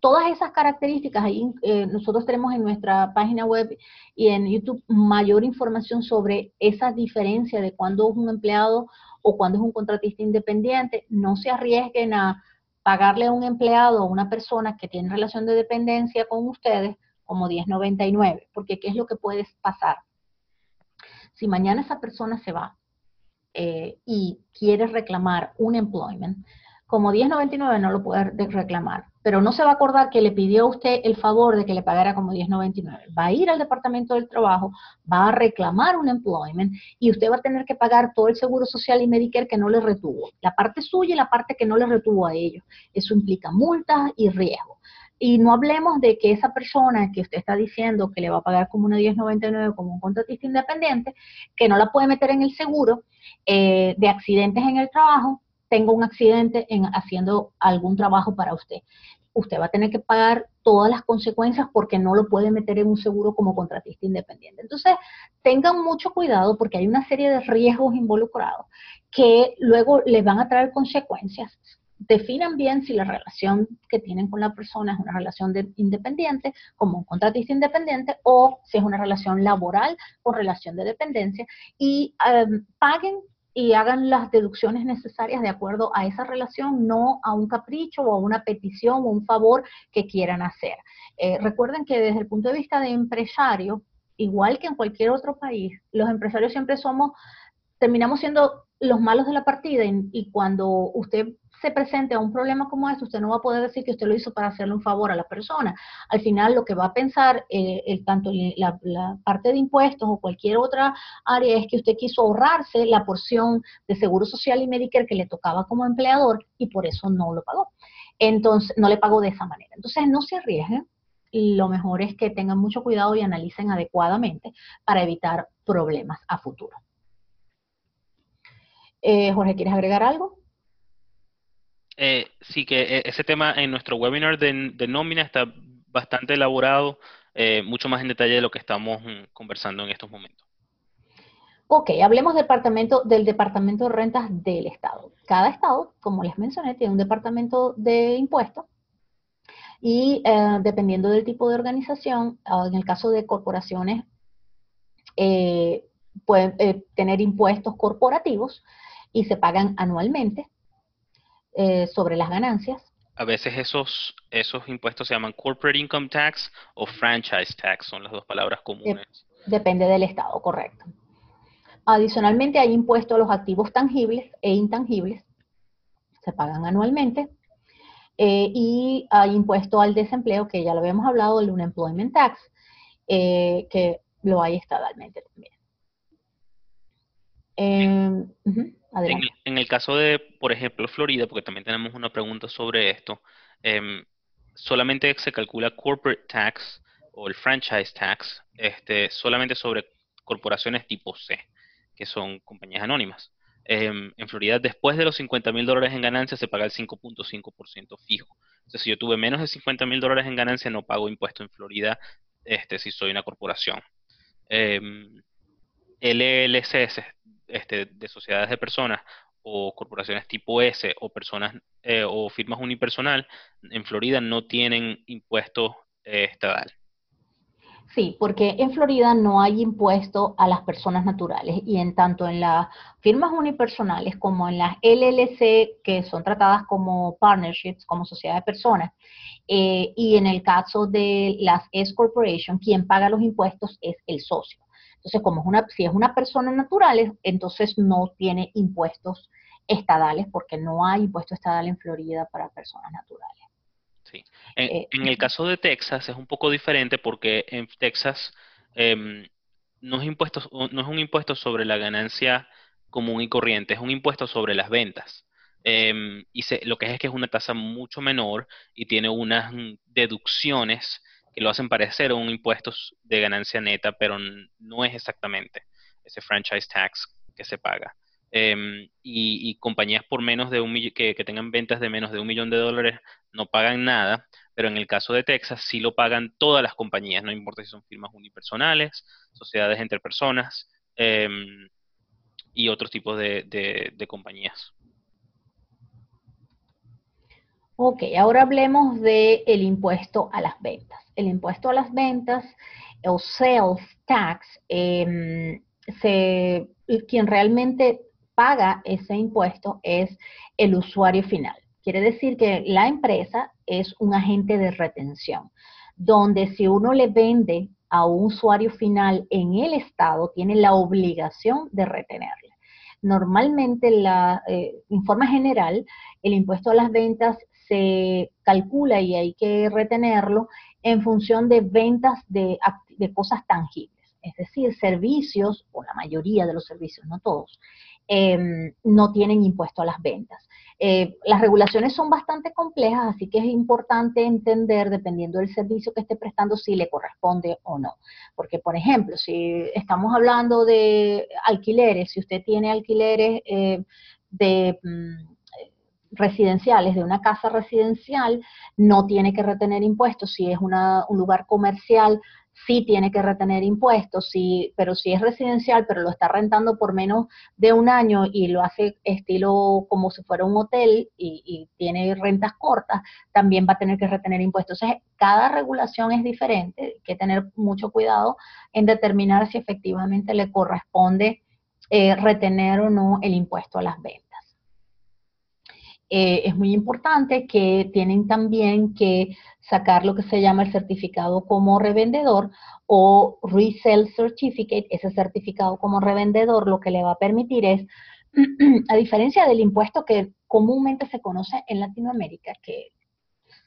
todas esas características, ahí eh, nosotros tenemos en nuestra página web y en YouTube mayor información sobre esa diferencia de cuándo es un empleado o cuándo es un contratista independiente. No se arriesguen a pagarle a un empleado o una persona que tiene relación de dependencia con ustedes como 1099, porque ¿qué es lo que puede pasar? Si mañana esa persona se va eh, y quiere reclamar un employment, como 1099 no lo puede reclamar, pero no se va a acordar que le pidió a usted el favor de que le pagara como 1099. Va a ir al Departamento del Trabajo, va a reclamar un employment y usted va a tener que pagar todo el seguro social y Medicare que no le retuvo, la parte suya y la parte que no le retuvo a ellos. Eso implica multas y riesgo. Y no hablemos de que esa persona que usted está diciendo que le va a pagar como una 1099 como un contratista independiente, que no la puede meter en el seguro eh, de accidentes en el trabajo, tenga un accidente en haciendo algún trabajo para usted. Usted va a tener que pagar todas las consecuencias porque no lo puede meter en un seguro como contratista independiente. Entonces, tengan mucho cuidado porque hay una serie de riesgos involucrados que luego les van a traer consecuencias. Definan bien si la relación que tienen con la persona es una relación de independiente, como un contratista independiente, o si es una relación laboral con relación de dependencia, y um, paguen y hagan las deducciones necesarias de acuerdo a esa relación, no a un capricho o a una petición o un favor que quieran hacer. Eh, recuerden que desde el punto de vista de empresario, igual que en cualquier otro país, los empresarios siempre somos, terminamos siendo los malos de la partida y cuando usted se presente a un problema como este, usted no va a poder decir que usted lo hizo para hacerle un favor a la persona. Al final, lo que va a pensar eh, el, tanto la, parte de impuestos o cualquier otra área es que usted quiso ahorrarse la porción de seguro social y Medicare que le tocaba como empleador y por eso no lo pagó. Entonces, no le pagó de esa manera. Entonces, no se arriesguen. Lo mejor es que tengan mucho cuidado y analicen adecuadamente para evitar problemas a futuro. Eh, Jorge, ¿quieres agregar algo? Eh, sí que eh, ese tema en nuestro webinar de, nómina está bastante elaborado, eh, mucho más en detalle de lo que estamos mm, conversando en estos momentos. Ok, hablemos departamento, del departamento de rentas del Estado. Cada Estado, como les mencioné, tiene un departamento de impuestos y dependiendo del tipo de organización, en el caso de corporaciones, pueden tener impuestos corporativos y se pagan anualmente eh, sobre las ganancias. A veces esos, esos impuestos se llaman corporate income tax o franchise tax, son las dos palabras comunes. Depende del estado, correcto. Adicionalmente hay impuestos a los activos tangibles e intangibles, se pagan anualmente. Eh, y hay impuesto al desempleo, que ya lo habíamos hablado, el unemployment tax, eh, que lo hay estadalmente también. En, el caso de, por ejemplo, Florida, porque también tenemos una pregunta sobre esto, em, solamente se calcula corporate tax o el franchise tax este, solamente sobre corporaciones tipo C, que son compañías anónimas. Em, en Florida, después de los 50 mil dólares en ganancia, se paga el 5.5% fijo. Entonces, si yo tuve menos de 50 mil dólares en ganancia, no pago impuesto en Florida este, si soy una corporación. Em, LLCs este, de sociedades de personas o corporaciones tipo S o personas eh, o firmas unipersonal en Florida no tienen impuesto eh. Sí, porque en Florida no hay impuesto a las personas naturales y en tanto en las firmas unipersonales como en las LLC, que son tratadas como partnerships, como sociedades de personas, eh, y en el caso de las S Corporation, quien paga los impuestos es el socio. Entonces, como es una, si es una persona natural, entonces no tiene impuestos estadales, porque no hay impuesto estadal en Florida para personas naturales. Sí. En, eh, el caso de Texas es un poco diferente porque en Texas em, no, es no es un impuesto sobre la ganancia común y corriente, es un impuesto sobre las ventas. Em, y lo que es es que es una tasa mucho menor y tiene unas deducciones que lo hacen parecer un impuesto de ganancia neta, pero no es exactamente ese franchise tax que se paga. Em, y, compañías por menos de un que, que tengan ventas de menos de un millón de dólares no pagan nada, pero en el caso de Texas sí lo pagan todas las compañías, no importa si son firmas unipersonales, sociedades entre personas em, y otros tipos de compañías. Ok, ahora hablemos del el impuesto a las ventas. El impuesto a las ventas o sales tax, em, quien realmente paga ese impuesto es el usuario final. Quiere decir que la empresa es un agente de retención, donde si uno le vende a un usuario final en el estado, tiene la obligación de retenerle. Normalmente, la, eh, en forma general, el impuesto a las ventas se calcula y hay que retenerlo en función de ventas de, cosas tangibles, es decir, servicios, o la mayoría de los servicios, no todos, em, no tienen impuesto a las ventas. Eh, las regulaciones son bastante complejas, así que es importante entender, dependiendo del servicio que esté prestando, si le corresponde o no. Porque, por ejemplo, si estamos hablando de alquileres, si usted tiene alquileres eh, de... Mm, residenciales de una casa residencial no tiene que retener impuestos. Si es un lugar comercial, sí tiene que retener impuestos, sí, pero si es residencial, pero lo está rentando por menos de un año y lo hace estilo como si fuera un hotel y, y tiene rentas cortas, también va a tener que retener impuestos. Entonces, cada regulación es diferente, hay que tener mucho cuidado en determinar si efectivamente le corresponde eh, retener o no el impuesto a las ventas. Eh, es muy importante que tienen también que sacar lo que se llama el certificado como revendedor o resale certificate. Ese certificado como revendedor lo que le va a permitir es, a diferencia del impuesto que comúnmente se conoce en Latinoamérica, que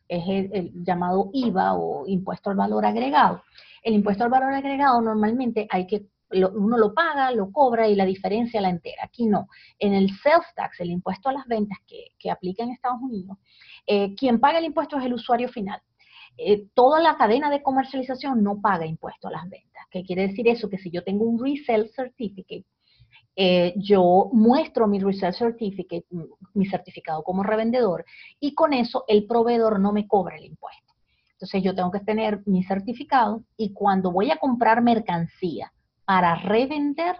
es el llamado IVA o impuesto al valor agregado, el impuesto al valor agregado normalmente hay que uno lo paga, lo cobra y la diferencia la entera. Aquí no. En el sales tax, el impuesto a las ventas que, aplica en Estados Unidos, eh, quien paga el impuesto es el usuario final. Eh, toda la cadena de comercialización no paga impuesto a las ventas. ¿Qué quiere decir eso? Que si yo tengo un resale certificate, eh, yo muestro mi Research Certificate, mi certificado como revendedor, y con eso el proveedor no me cobra el impuesto. Entonces yo tengo que tener mi certificado y cuando voy a comprar mercancía para revender,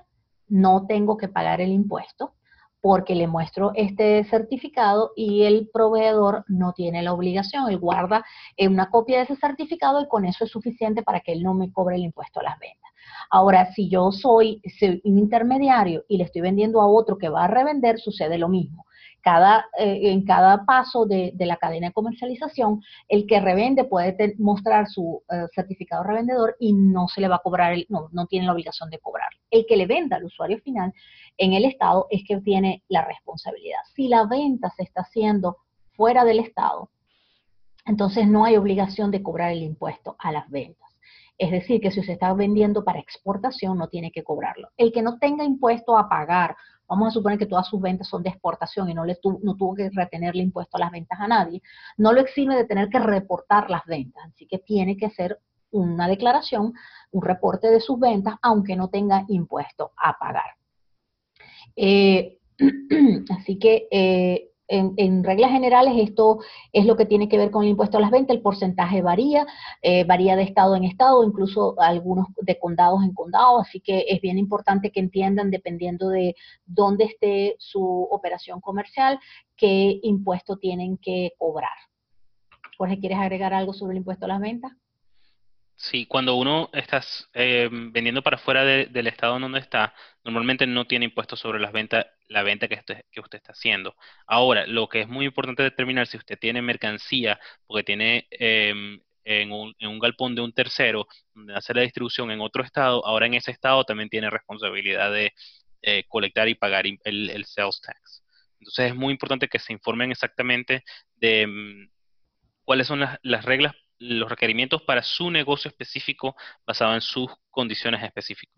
no tengo que pagar el impuesto porque le muestro este certificado y el proveedor no tiene la obligación, él guarda una copia de ese certificado y con eso es suficiente para que él no me cobre el impuesto a las ventas. Ahora, si yo soy, un intermediario y le estoy vendiendo a otro que va a revender, sucede lo mismo. Cada, eh, en cada paso de, la cadena de comercialización, el que revende puede mostrar su eh, certificado revendedor y no se le va a cobrar, no, no tiene la obligación de cobrar. El que le venda al usuario final en el Estado es que tiene la responsabilidad. Si la venta se está haciendo fuera del Estado, entonces no hay obligación de cobrar el impuesto a las ventas. Es decir, que si usted está vendiendo para exportación, no tiene que cobrarlo. El que no tenga impuesto a pagar vamos a suponer que todas sus ventas son de exportación y no, le no tuvo que retenerle impuesto a las ventas a nadie, no lo exime de tener que reportar las ventas. Así que tiene que hacer una declaración, un reporte de sus ventas, aunque no tenga impuesto a pagar. Eh, así que eh, en, reglas generales esto es lo que tiene que ver con el impuesto a las ventas, el porcentaje varía, eh, varía de estado en estado, incluso algunos de condados en condado, así que es bien importante que entiendan, dependiendo de dónde esté su operación comercial, qué impuesto tienen que cobrar. Jorge, ¿quieres agregar algo sobre el impuesto a las ventas? Sí, cuando uno está eh, vendiendo para fuera del estado donde está, normalmente no tiene impuestos sobre las ventas, la venta que usted, que usted está haciendo. Ahora, lo que es muy importante determinar si usted tiene mercancía, porque tiene em, en, un, en, un, galpón de un tercero, donde hace la distribución en otro estado, ahora en ese estado también tiene responsabilidad de eh, colectar y pagar el, el, sales tax. Entonces es muy importante que se informen exactamente de mm, cuáles son las, las reglas los requerimientos para su negocio específico basado en sus condiciones específicas.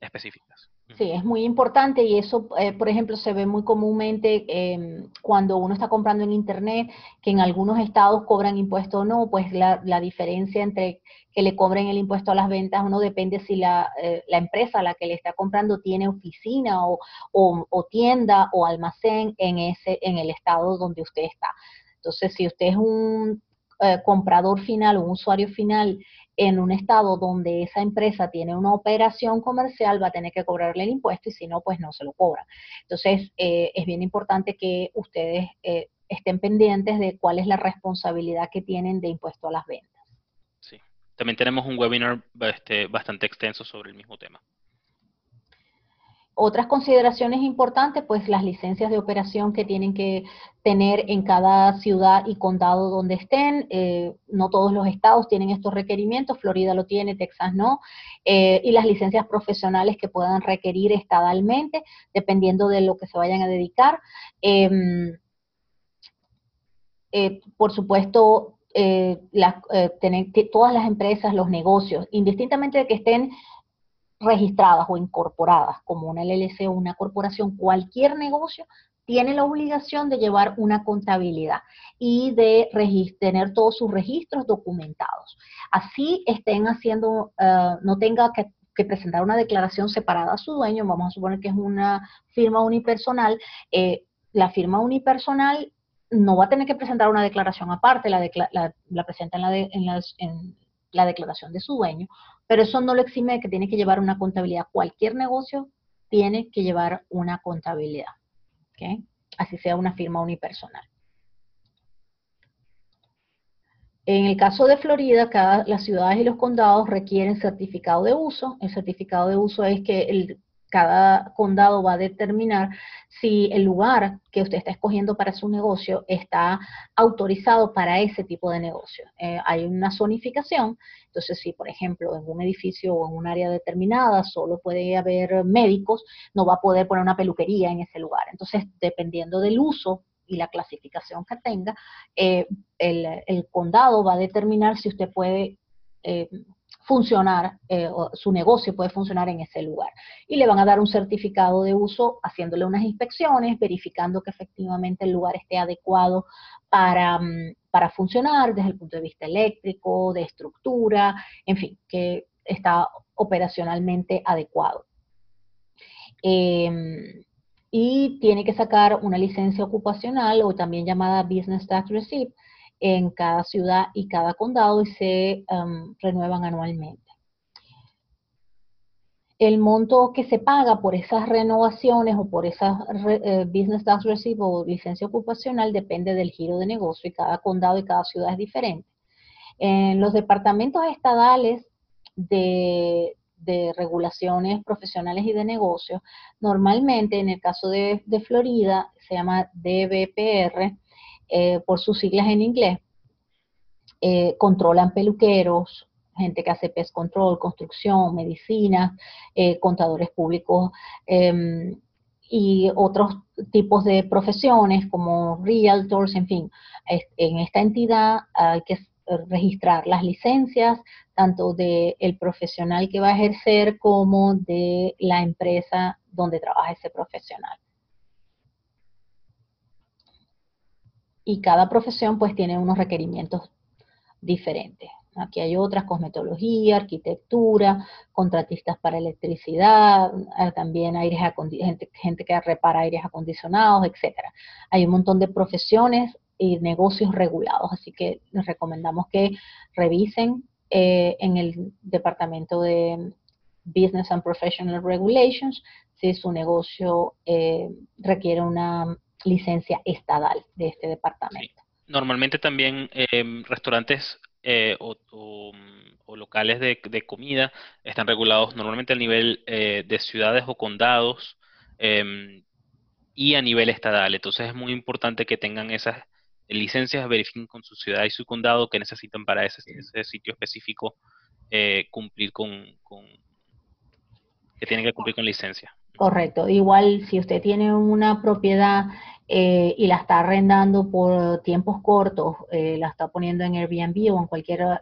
específicas. Sí, es muy importante y eso, eh, por ejemplo, se ve muy comúnmente em, cuando uno está comprando en Internet, que en algunos estados cobran impuesto o no, pues la, diferencia entre que le cobren el impuesto a las ventas o no depende si la, eh, la empresa a la que le está comprando tiene oficina o, o, tienda o almacén en, ese, en el estado donde usted está. Entonces, si usted es un eh, comprador final o un usuario final en un estado donde esa empresa tiene una operación comercial, va a tener que cobrarle el impuesto y si no, pues no se lo cobra. Entonces, eh, es bien importante que ustedes eh, estén pendientes de cuál es la responsabilidad que tienen de impuesto a las ventas. Sí, también tenemos un webinar este, bastante extenso sobre el mismo tema. Otras consideraciones importantes, pues las licencias de operación que tienen que tener en cada ciudad y condado donde estén. Eh, no todos los estados tienen estos requerimientos, Florida lo tiene, Texas no. Eh, y las licencias profesionales que puedan requerir estadalmente, dependiendo de lo que se vayan a dedicar. Em, eh, por supuesto, tener, todas las empresas, los negocios, indistintamente de que estén registradas o incorporadas como una LLC o una corporación, cualquier negocio tiene la obligación de llevar una contabilidad y de tener todos sus registros documentados. Así estén haciendo, eh, no tenga que, presentar una declaración separada a su dueño, vamos a suponer que es una firma unipersonal, eh, la firma unipersonal no va a tener que presentar una declaración aparte, la, la, presenta en la, en, en la declaración de su dueño, pero eso no lo exime de que tiene que llevar una contabilidad. Cualquier negocio tiene que llevar una contabilidad, así sea una firma unipersonal. En el caso de Florida, las ciudades y los condados requieren certificado de uso. El certificado de uso es que el cada condado va a determinar si el lugar que usted está escogiendo para su negocio está autorizado para ese tipo de negocio. Eh, hay una zonificación, entonces si por ejemplo en un edificio o en un área determinada solo puede haber médicos, no va a poder poner una peluquería en ese lugar. Entonces, dependiendo del uso y la clasificación que tenga, eh, el, condado va a determinar si usted puede eh, funcionar, eh, su negocio puede funcionar en ese lugar. Y le van a dar un certificado de uso haciéndole unas inspecciones, verificando que efectivamente el lugar esté adecuado para, mm, para funcionar desde el punto de vista eléctrico, de estructura, en fin, que está operacionalmente adecuado. Em, y tiene que sacar una licencia ocupacional o también llamada Business Tax Receipt en cada ciudad y cada condado y se em, renuevan anualmente. El monto que se paga por esas renovaciones o por esas eh, Business Tax Receipt o licencia ocupacional depende del giro de negocio y cada condado y cada ciudad es diferente. En los departamentos estadales de, regulaciones profesionales y de negocios, normalmente en el caso de, Florida se llama DBPR, eh, por sus siglas en inglés, eh, controlan peluqueros, gente que hace pest control, construcción, medicina, eh, contadores públicos em, y otros tipos de profesiones como realtors, en fin. En esta entidad hay que registrar las licencias, tanto del el profesional que va a ejercer como de la empresa donde trabaja ese profesional. Y cada profesión pues tiene unos requerimientos diferentes. Aquí hay otras, cosmetología, arquitectura, contratistas para electricidad, eh, también aires gente, gente que repara aires acondicionados, etcétera. Hay un montón de profesiones y negocios regulados. Así que les recomendamos que revisen eh, en el departamento de Business and Professional Regulations si su negocio eh, requiere una licencia estadal de este departamento. Normalmente también em, restaurantes eh, o, locales de, de, comida están regulados normalmente a nivel de ciudades o condados em, y a nivel estadal. Entonces es muy importante que tengan esas licencias verifiquen con su ciudad y su condado que necesitan para ese, sitio específico eh, cumplir con, que tienen que cumplir con licencia. Correcto. Igual si usted tiene una propiedad eh, y la está arrendando por tiempos cortos, eh, la está poniendo en Airbnb o en cualquier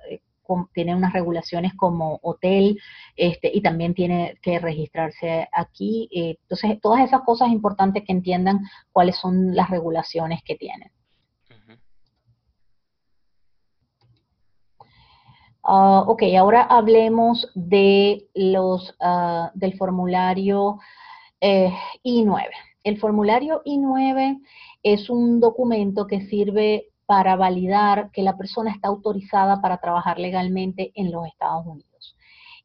tiene unas regulaciones como hotel este, y también tiene que registrarse aquí. entonces, todas esas cosas importantes que entiendan cuáles son las regulaciones que tienen. Ah, ok, ahora hablemos de los, ah, del formulario eh, I-9. El formulario I-9 es un documento que sirve para validar que la persona está autorizada para trabajar legalmente en los Estados Unidos.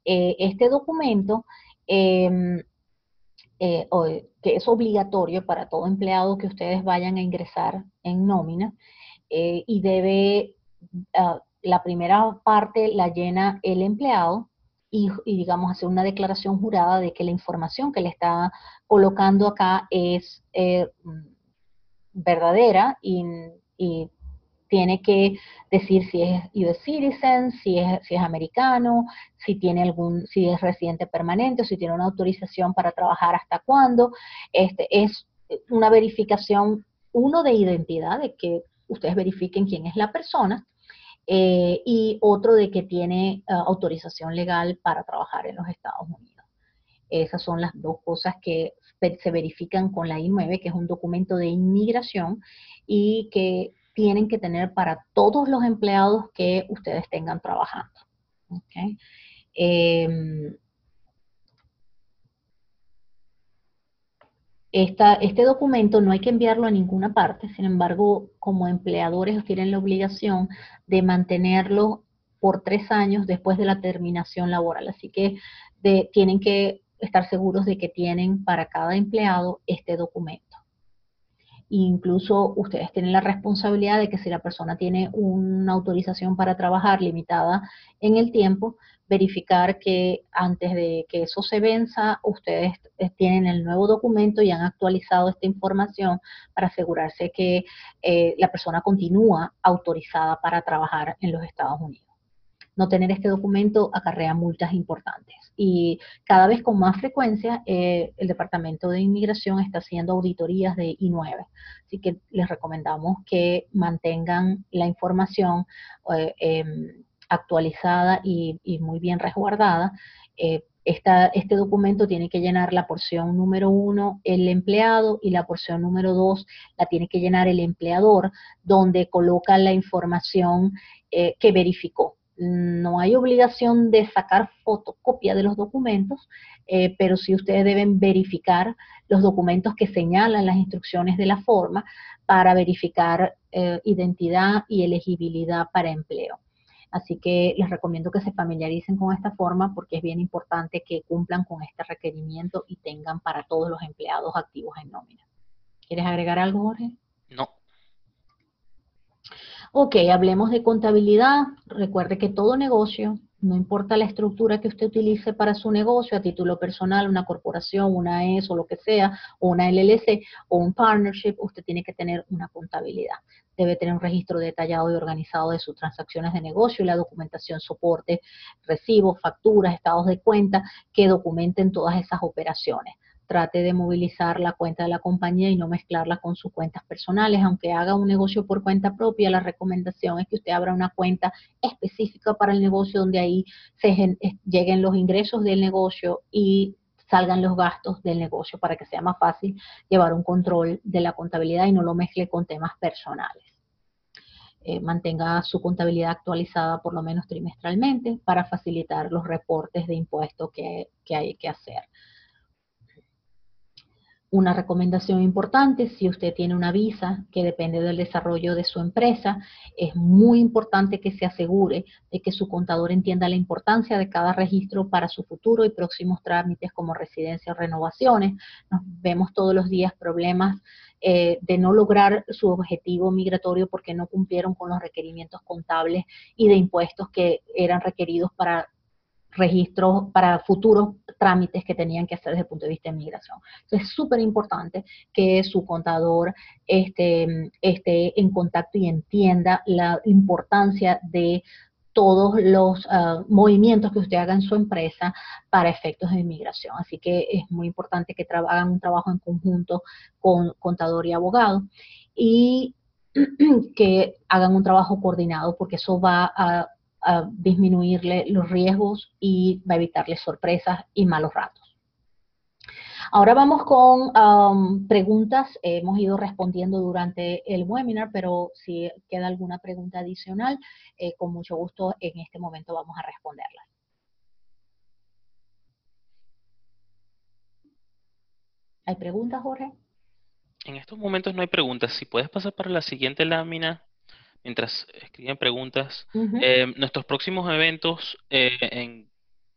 Eh, este documento, em, eh, que es obligatorio para todo empleado que ustedes vayan a ingresar en nómina, y debe ah, la primera parte la llena el empleado y, digamos, hacer una declaración jurada de que la información que le está colocando acá es eh, verdadera y, tiene que decir si es US citizen, si es, si es americano, si tiene algún, si es residente permanente, si tiene una autorización para trabajar hasta cuándo. Este es una verificación, uno de identidad, de que ustedes verifiquen quién es la persona, eh, y otro de que tiene eh, autorización legal para trabajar en los Estados Unidos. Esas son las dos cosas que se verifican con la I-9, que es un documento de inmigración y que tienen que tener para todos los empleados que ustedes tengan trabajando. Okay. Em, este documento no hay que enviarlo a ninguna parte, sin embargo, como empleadores tienen la obligación de mantenerlo por tres años después de la terminación laboral. Así que tienen que estar seguros de que tienen para cada empleado este documento. Incluso ustedes tienen la responsabilidad de que si la persona tiene una autorización para trabajar limitada en el tiempo, verificar que antes de que eso se venza, ustedes eh, tienen el nuevo documento y han actualizado esta información para asegurarse que eh, la persona continúa autorizada para trabajar en los Estados Unidos. No tener este documento acarrea multas importantes y cada vez con más frecuencia eh, el Departamento de Inmigración está haciendo auditorías de I-9. Así que les recomendamos que mantengan la información em, actualizada y, muy bien resguardada. Eh, este documento tiene que llenar la porción número uno el empleado y la porción número dos la tiene que llenar el empleador, donde coloca la información eh, que verificó. no hay obligación de sacar fotocopia de los documentos, eh, pero sí ustedes deben verificar los documentos que señalan las instrucciones de la forma para verificar identidad y elegibilidad para empleo. Así que les recomiendo que se familiaricen con esta forma porque es bien importante que cumplan con este requerimiento y tengan para todos los empleados activos en nómina. ¿Quieres agregar algo, Jorge? No. Ok, hablemos de contabilidad. Recuerde que todo negocio, no importa la estructura que usted utilice para su negocio, a título personal, una corporación, una ES o lo que sea, o una LLC o un partnership, usted tiene que tener una contabilidad. Debe tener un registro detallado y organizado de sus transacciones de negocio y la documentación, soporte, recibos, facturas, estados de cuenta que documenten todas esas operaciones trate de movilizar la cuenta de la compañía y no mezclarla con sus cuentas personales. Aunque haga un negocio por cuenta propia, la recomendación es que usted abra una cuenta específica para el negocio donde ahí se eh, lleguen los ingresos del negocio y salgan los gastos del negocio para que sea más fácil llevar un control de la contabilidad y no lo mezcle con temas personales. Eh, mantenga su contabilidad actualizada por lo menos trimestralmente para facilitar los reportes de impuestos que hay que hacer. Una recomendación importante, si usted tiene una visa que depende del desarrollo de su empresa, es muy importante que se asegure de que su contador entienda la importancia de cada registro para su futuro y próximos trámites como residencia o renovaciones. Nos vemos todos los días problemas eh, de no lograr su objetivo migratorio porque no cumplieron con los requerimientos contables y de impuestos que eran requeridos para registros para futuros trámites que tenían que hacer desde el punto de vista de migración. Entonces es súper importante que su contador esté, esté en contacto y entienda la importancia de todos los ah, movimientos que usted haga en su empresa para efectos de inmigración. Así que es muy importante que hagan un trabajo en conjunto con contador y abogado y que hagan un trabajo coordinado porque eso va a a disminuirle los riesgos y va a evitarle sorpresas y malos ratos. Ahora vamos con um, preguntas. Hemos ido respondiendo durante el webinar, pero si queda alguna pregunta adicional, eh, con mucho gusto en este momento vamos a responderla. ¿Hay preguntas, Jorge? En estos momentos no hay preguntas. Si puedes pasar para la siguiente lámina mientras escriben preguntas. Eh, nuestros próximos eventos eh, en,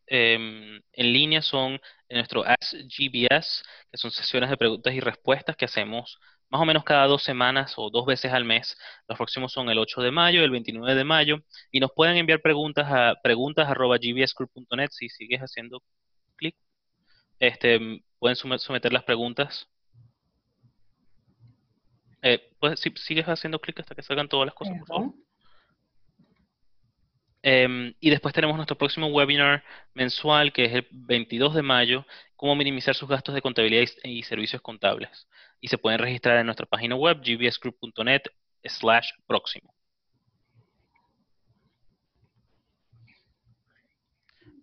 em, en, línea son nuestro Ask GBS, que son sesiones de preguntas y respuestas que hacemos más o menos cada dos semanas o dos veces al mes. Los próximos son el 8 de mayo y el 29 de mayo. Y nos pueden enviar preguntas a preguntas.gbsgroup.net si sigues haciendo clic. Este, pueden someter las preguntas eh, pues si sigues haciendo clic hasta que salgan todas las cosas, por favor. Em, y después tenemos nuestro próximo webinar mensual, que es el 22 de mayo, cómo minimizar sus gastos de contabilidad y, servicios contables. Y se pueden registrar en nuestra página web, gbsgroup.net slash próximo.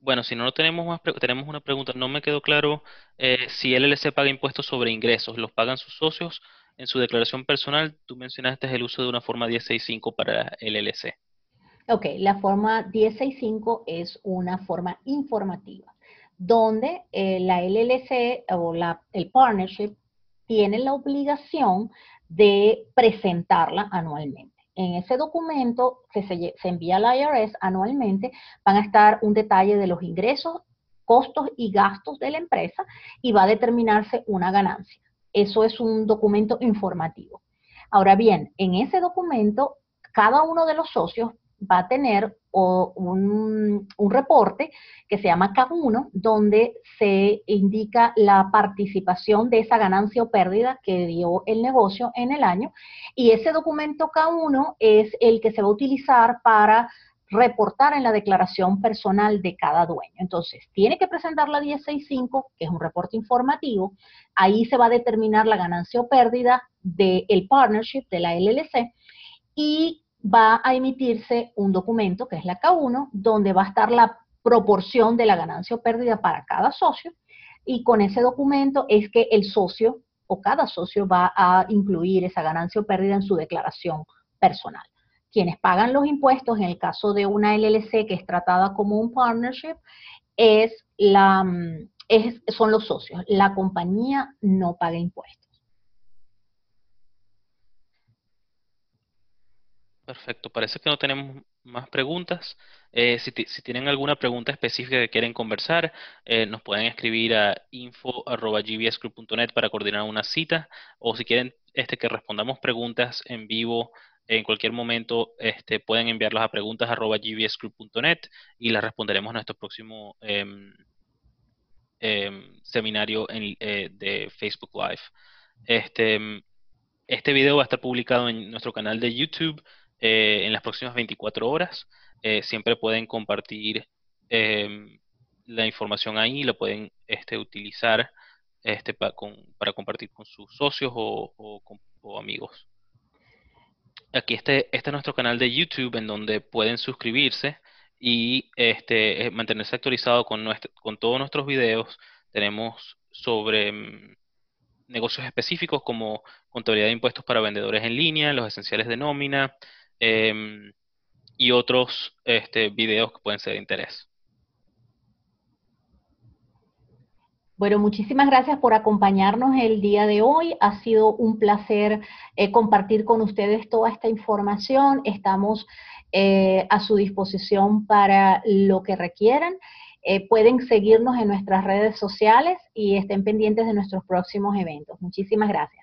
Bueno, si no, tenemos más, tenemos una pregunta. No me quedó claro eh, si LLC paga impuestos sobre ingresos. ¿Los pagan sus socios en su declaración personal, tú mencionaste el uso de una forma 1065 para el LLC. Ok, la forma 1065 es una forma informativa, donde eh, la LLC o la, el partnership tiene la obligación de presentarla anualmente. En ese documento que se, se envía al IRS anualmente van a estar un detalle de los ingresos, costos y gastos de la empresa y va a determinarse una ganancia. Eso es un documento informativo. Ahora bien, en ese documento, cada uno de los socios va a tener un, reporte que se llama K1, donde se indica la participación de esa ganancia o pérdida que dio el negocio en el año. Y ese documento K1 es el que se va a utilizar para reportar en la declaración personal de cada dueño. Entonces, tiene que presentar la 1065, que es un reporte informativo. Ahí se va a determinar la ganancia o pérdida del partnership, de la LLC, y va a emitirse un documento, que es la K1, donde va a estar la proporción de la ganancia o pérdida para cada socio. Y con ese documento es que el socio o cada socio va a incluir esa ganancia o pérdida en su declaración personal quienes pagan los impuestos, en el caso de una LLC que es tratada como un partnership, es la, mm, es, son los socios. La compañía no paga impuestos. Perfecto, parece que no tenemos más preguntas. Eh, si, tienen alguna pregunta específica que quieren conversar, eh, nos pueden escribir a info.gbsgroup.net para coordinar una cita o si quieren este, que respondamos preguntas en vivo en cualquier momento, este, pueden enviarlas a preguntas.gbsgroup.net y las responderemos en nuestro próximo em, em, seminario eh, de Facebook Live. Este, este video va a estar publicado en nuestro canal de YouTube. Eh, en las próximas 24 horas. Eh, siempre pueden compartir em, la información ahí, lo pueden este, utilizar este, para compartir con sus socios o, amigos. Aquí este, este, es nuestro canal de YouTube en donde pueden suscribirse y este, eh, mantenerse actualizado con, con todos nuestros videos. Tenemos sobre em, negocios específicos como contabilidad de impuestos para vendedores en línea, los esenciales de nómina, Em, y otros este, videos que pueden ser de interés. Bueno, muchísimas gracias por acompañarnos el día de hoy. Ha sido un placer eh, compartir con ustedes toda esta información. Estamos eh, a su disposición para lo que requieran. Eh, pueden seguirnos en nuestras redes sociales y estén pendientes de nuestros próximos eventos. Muchísimas gracias.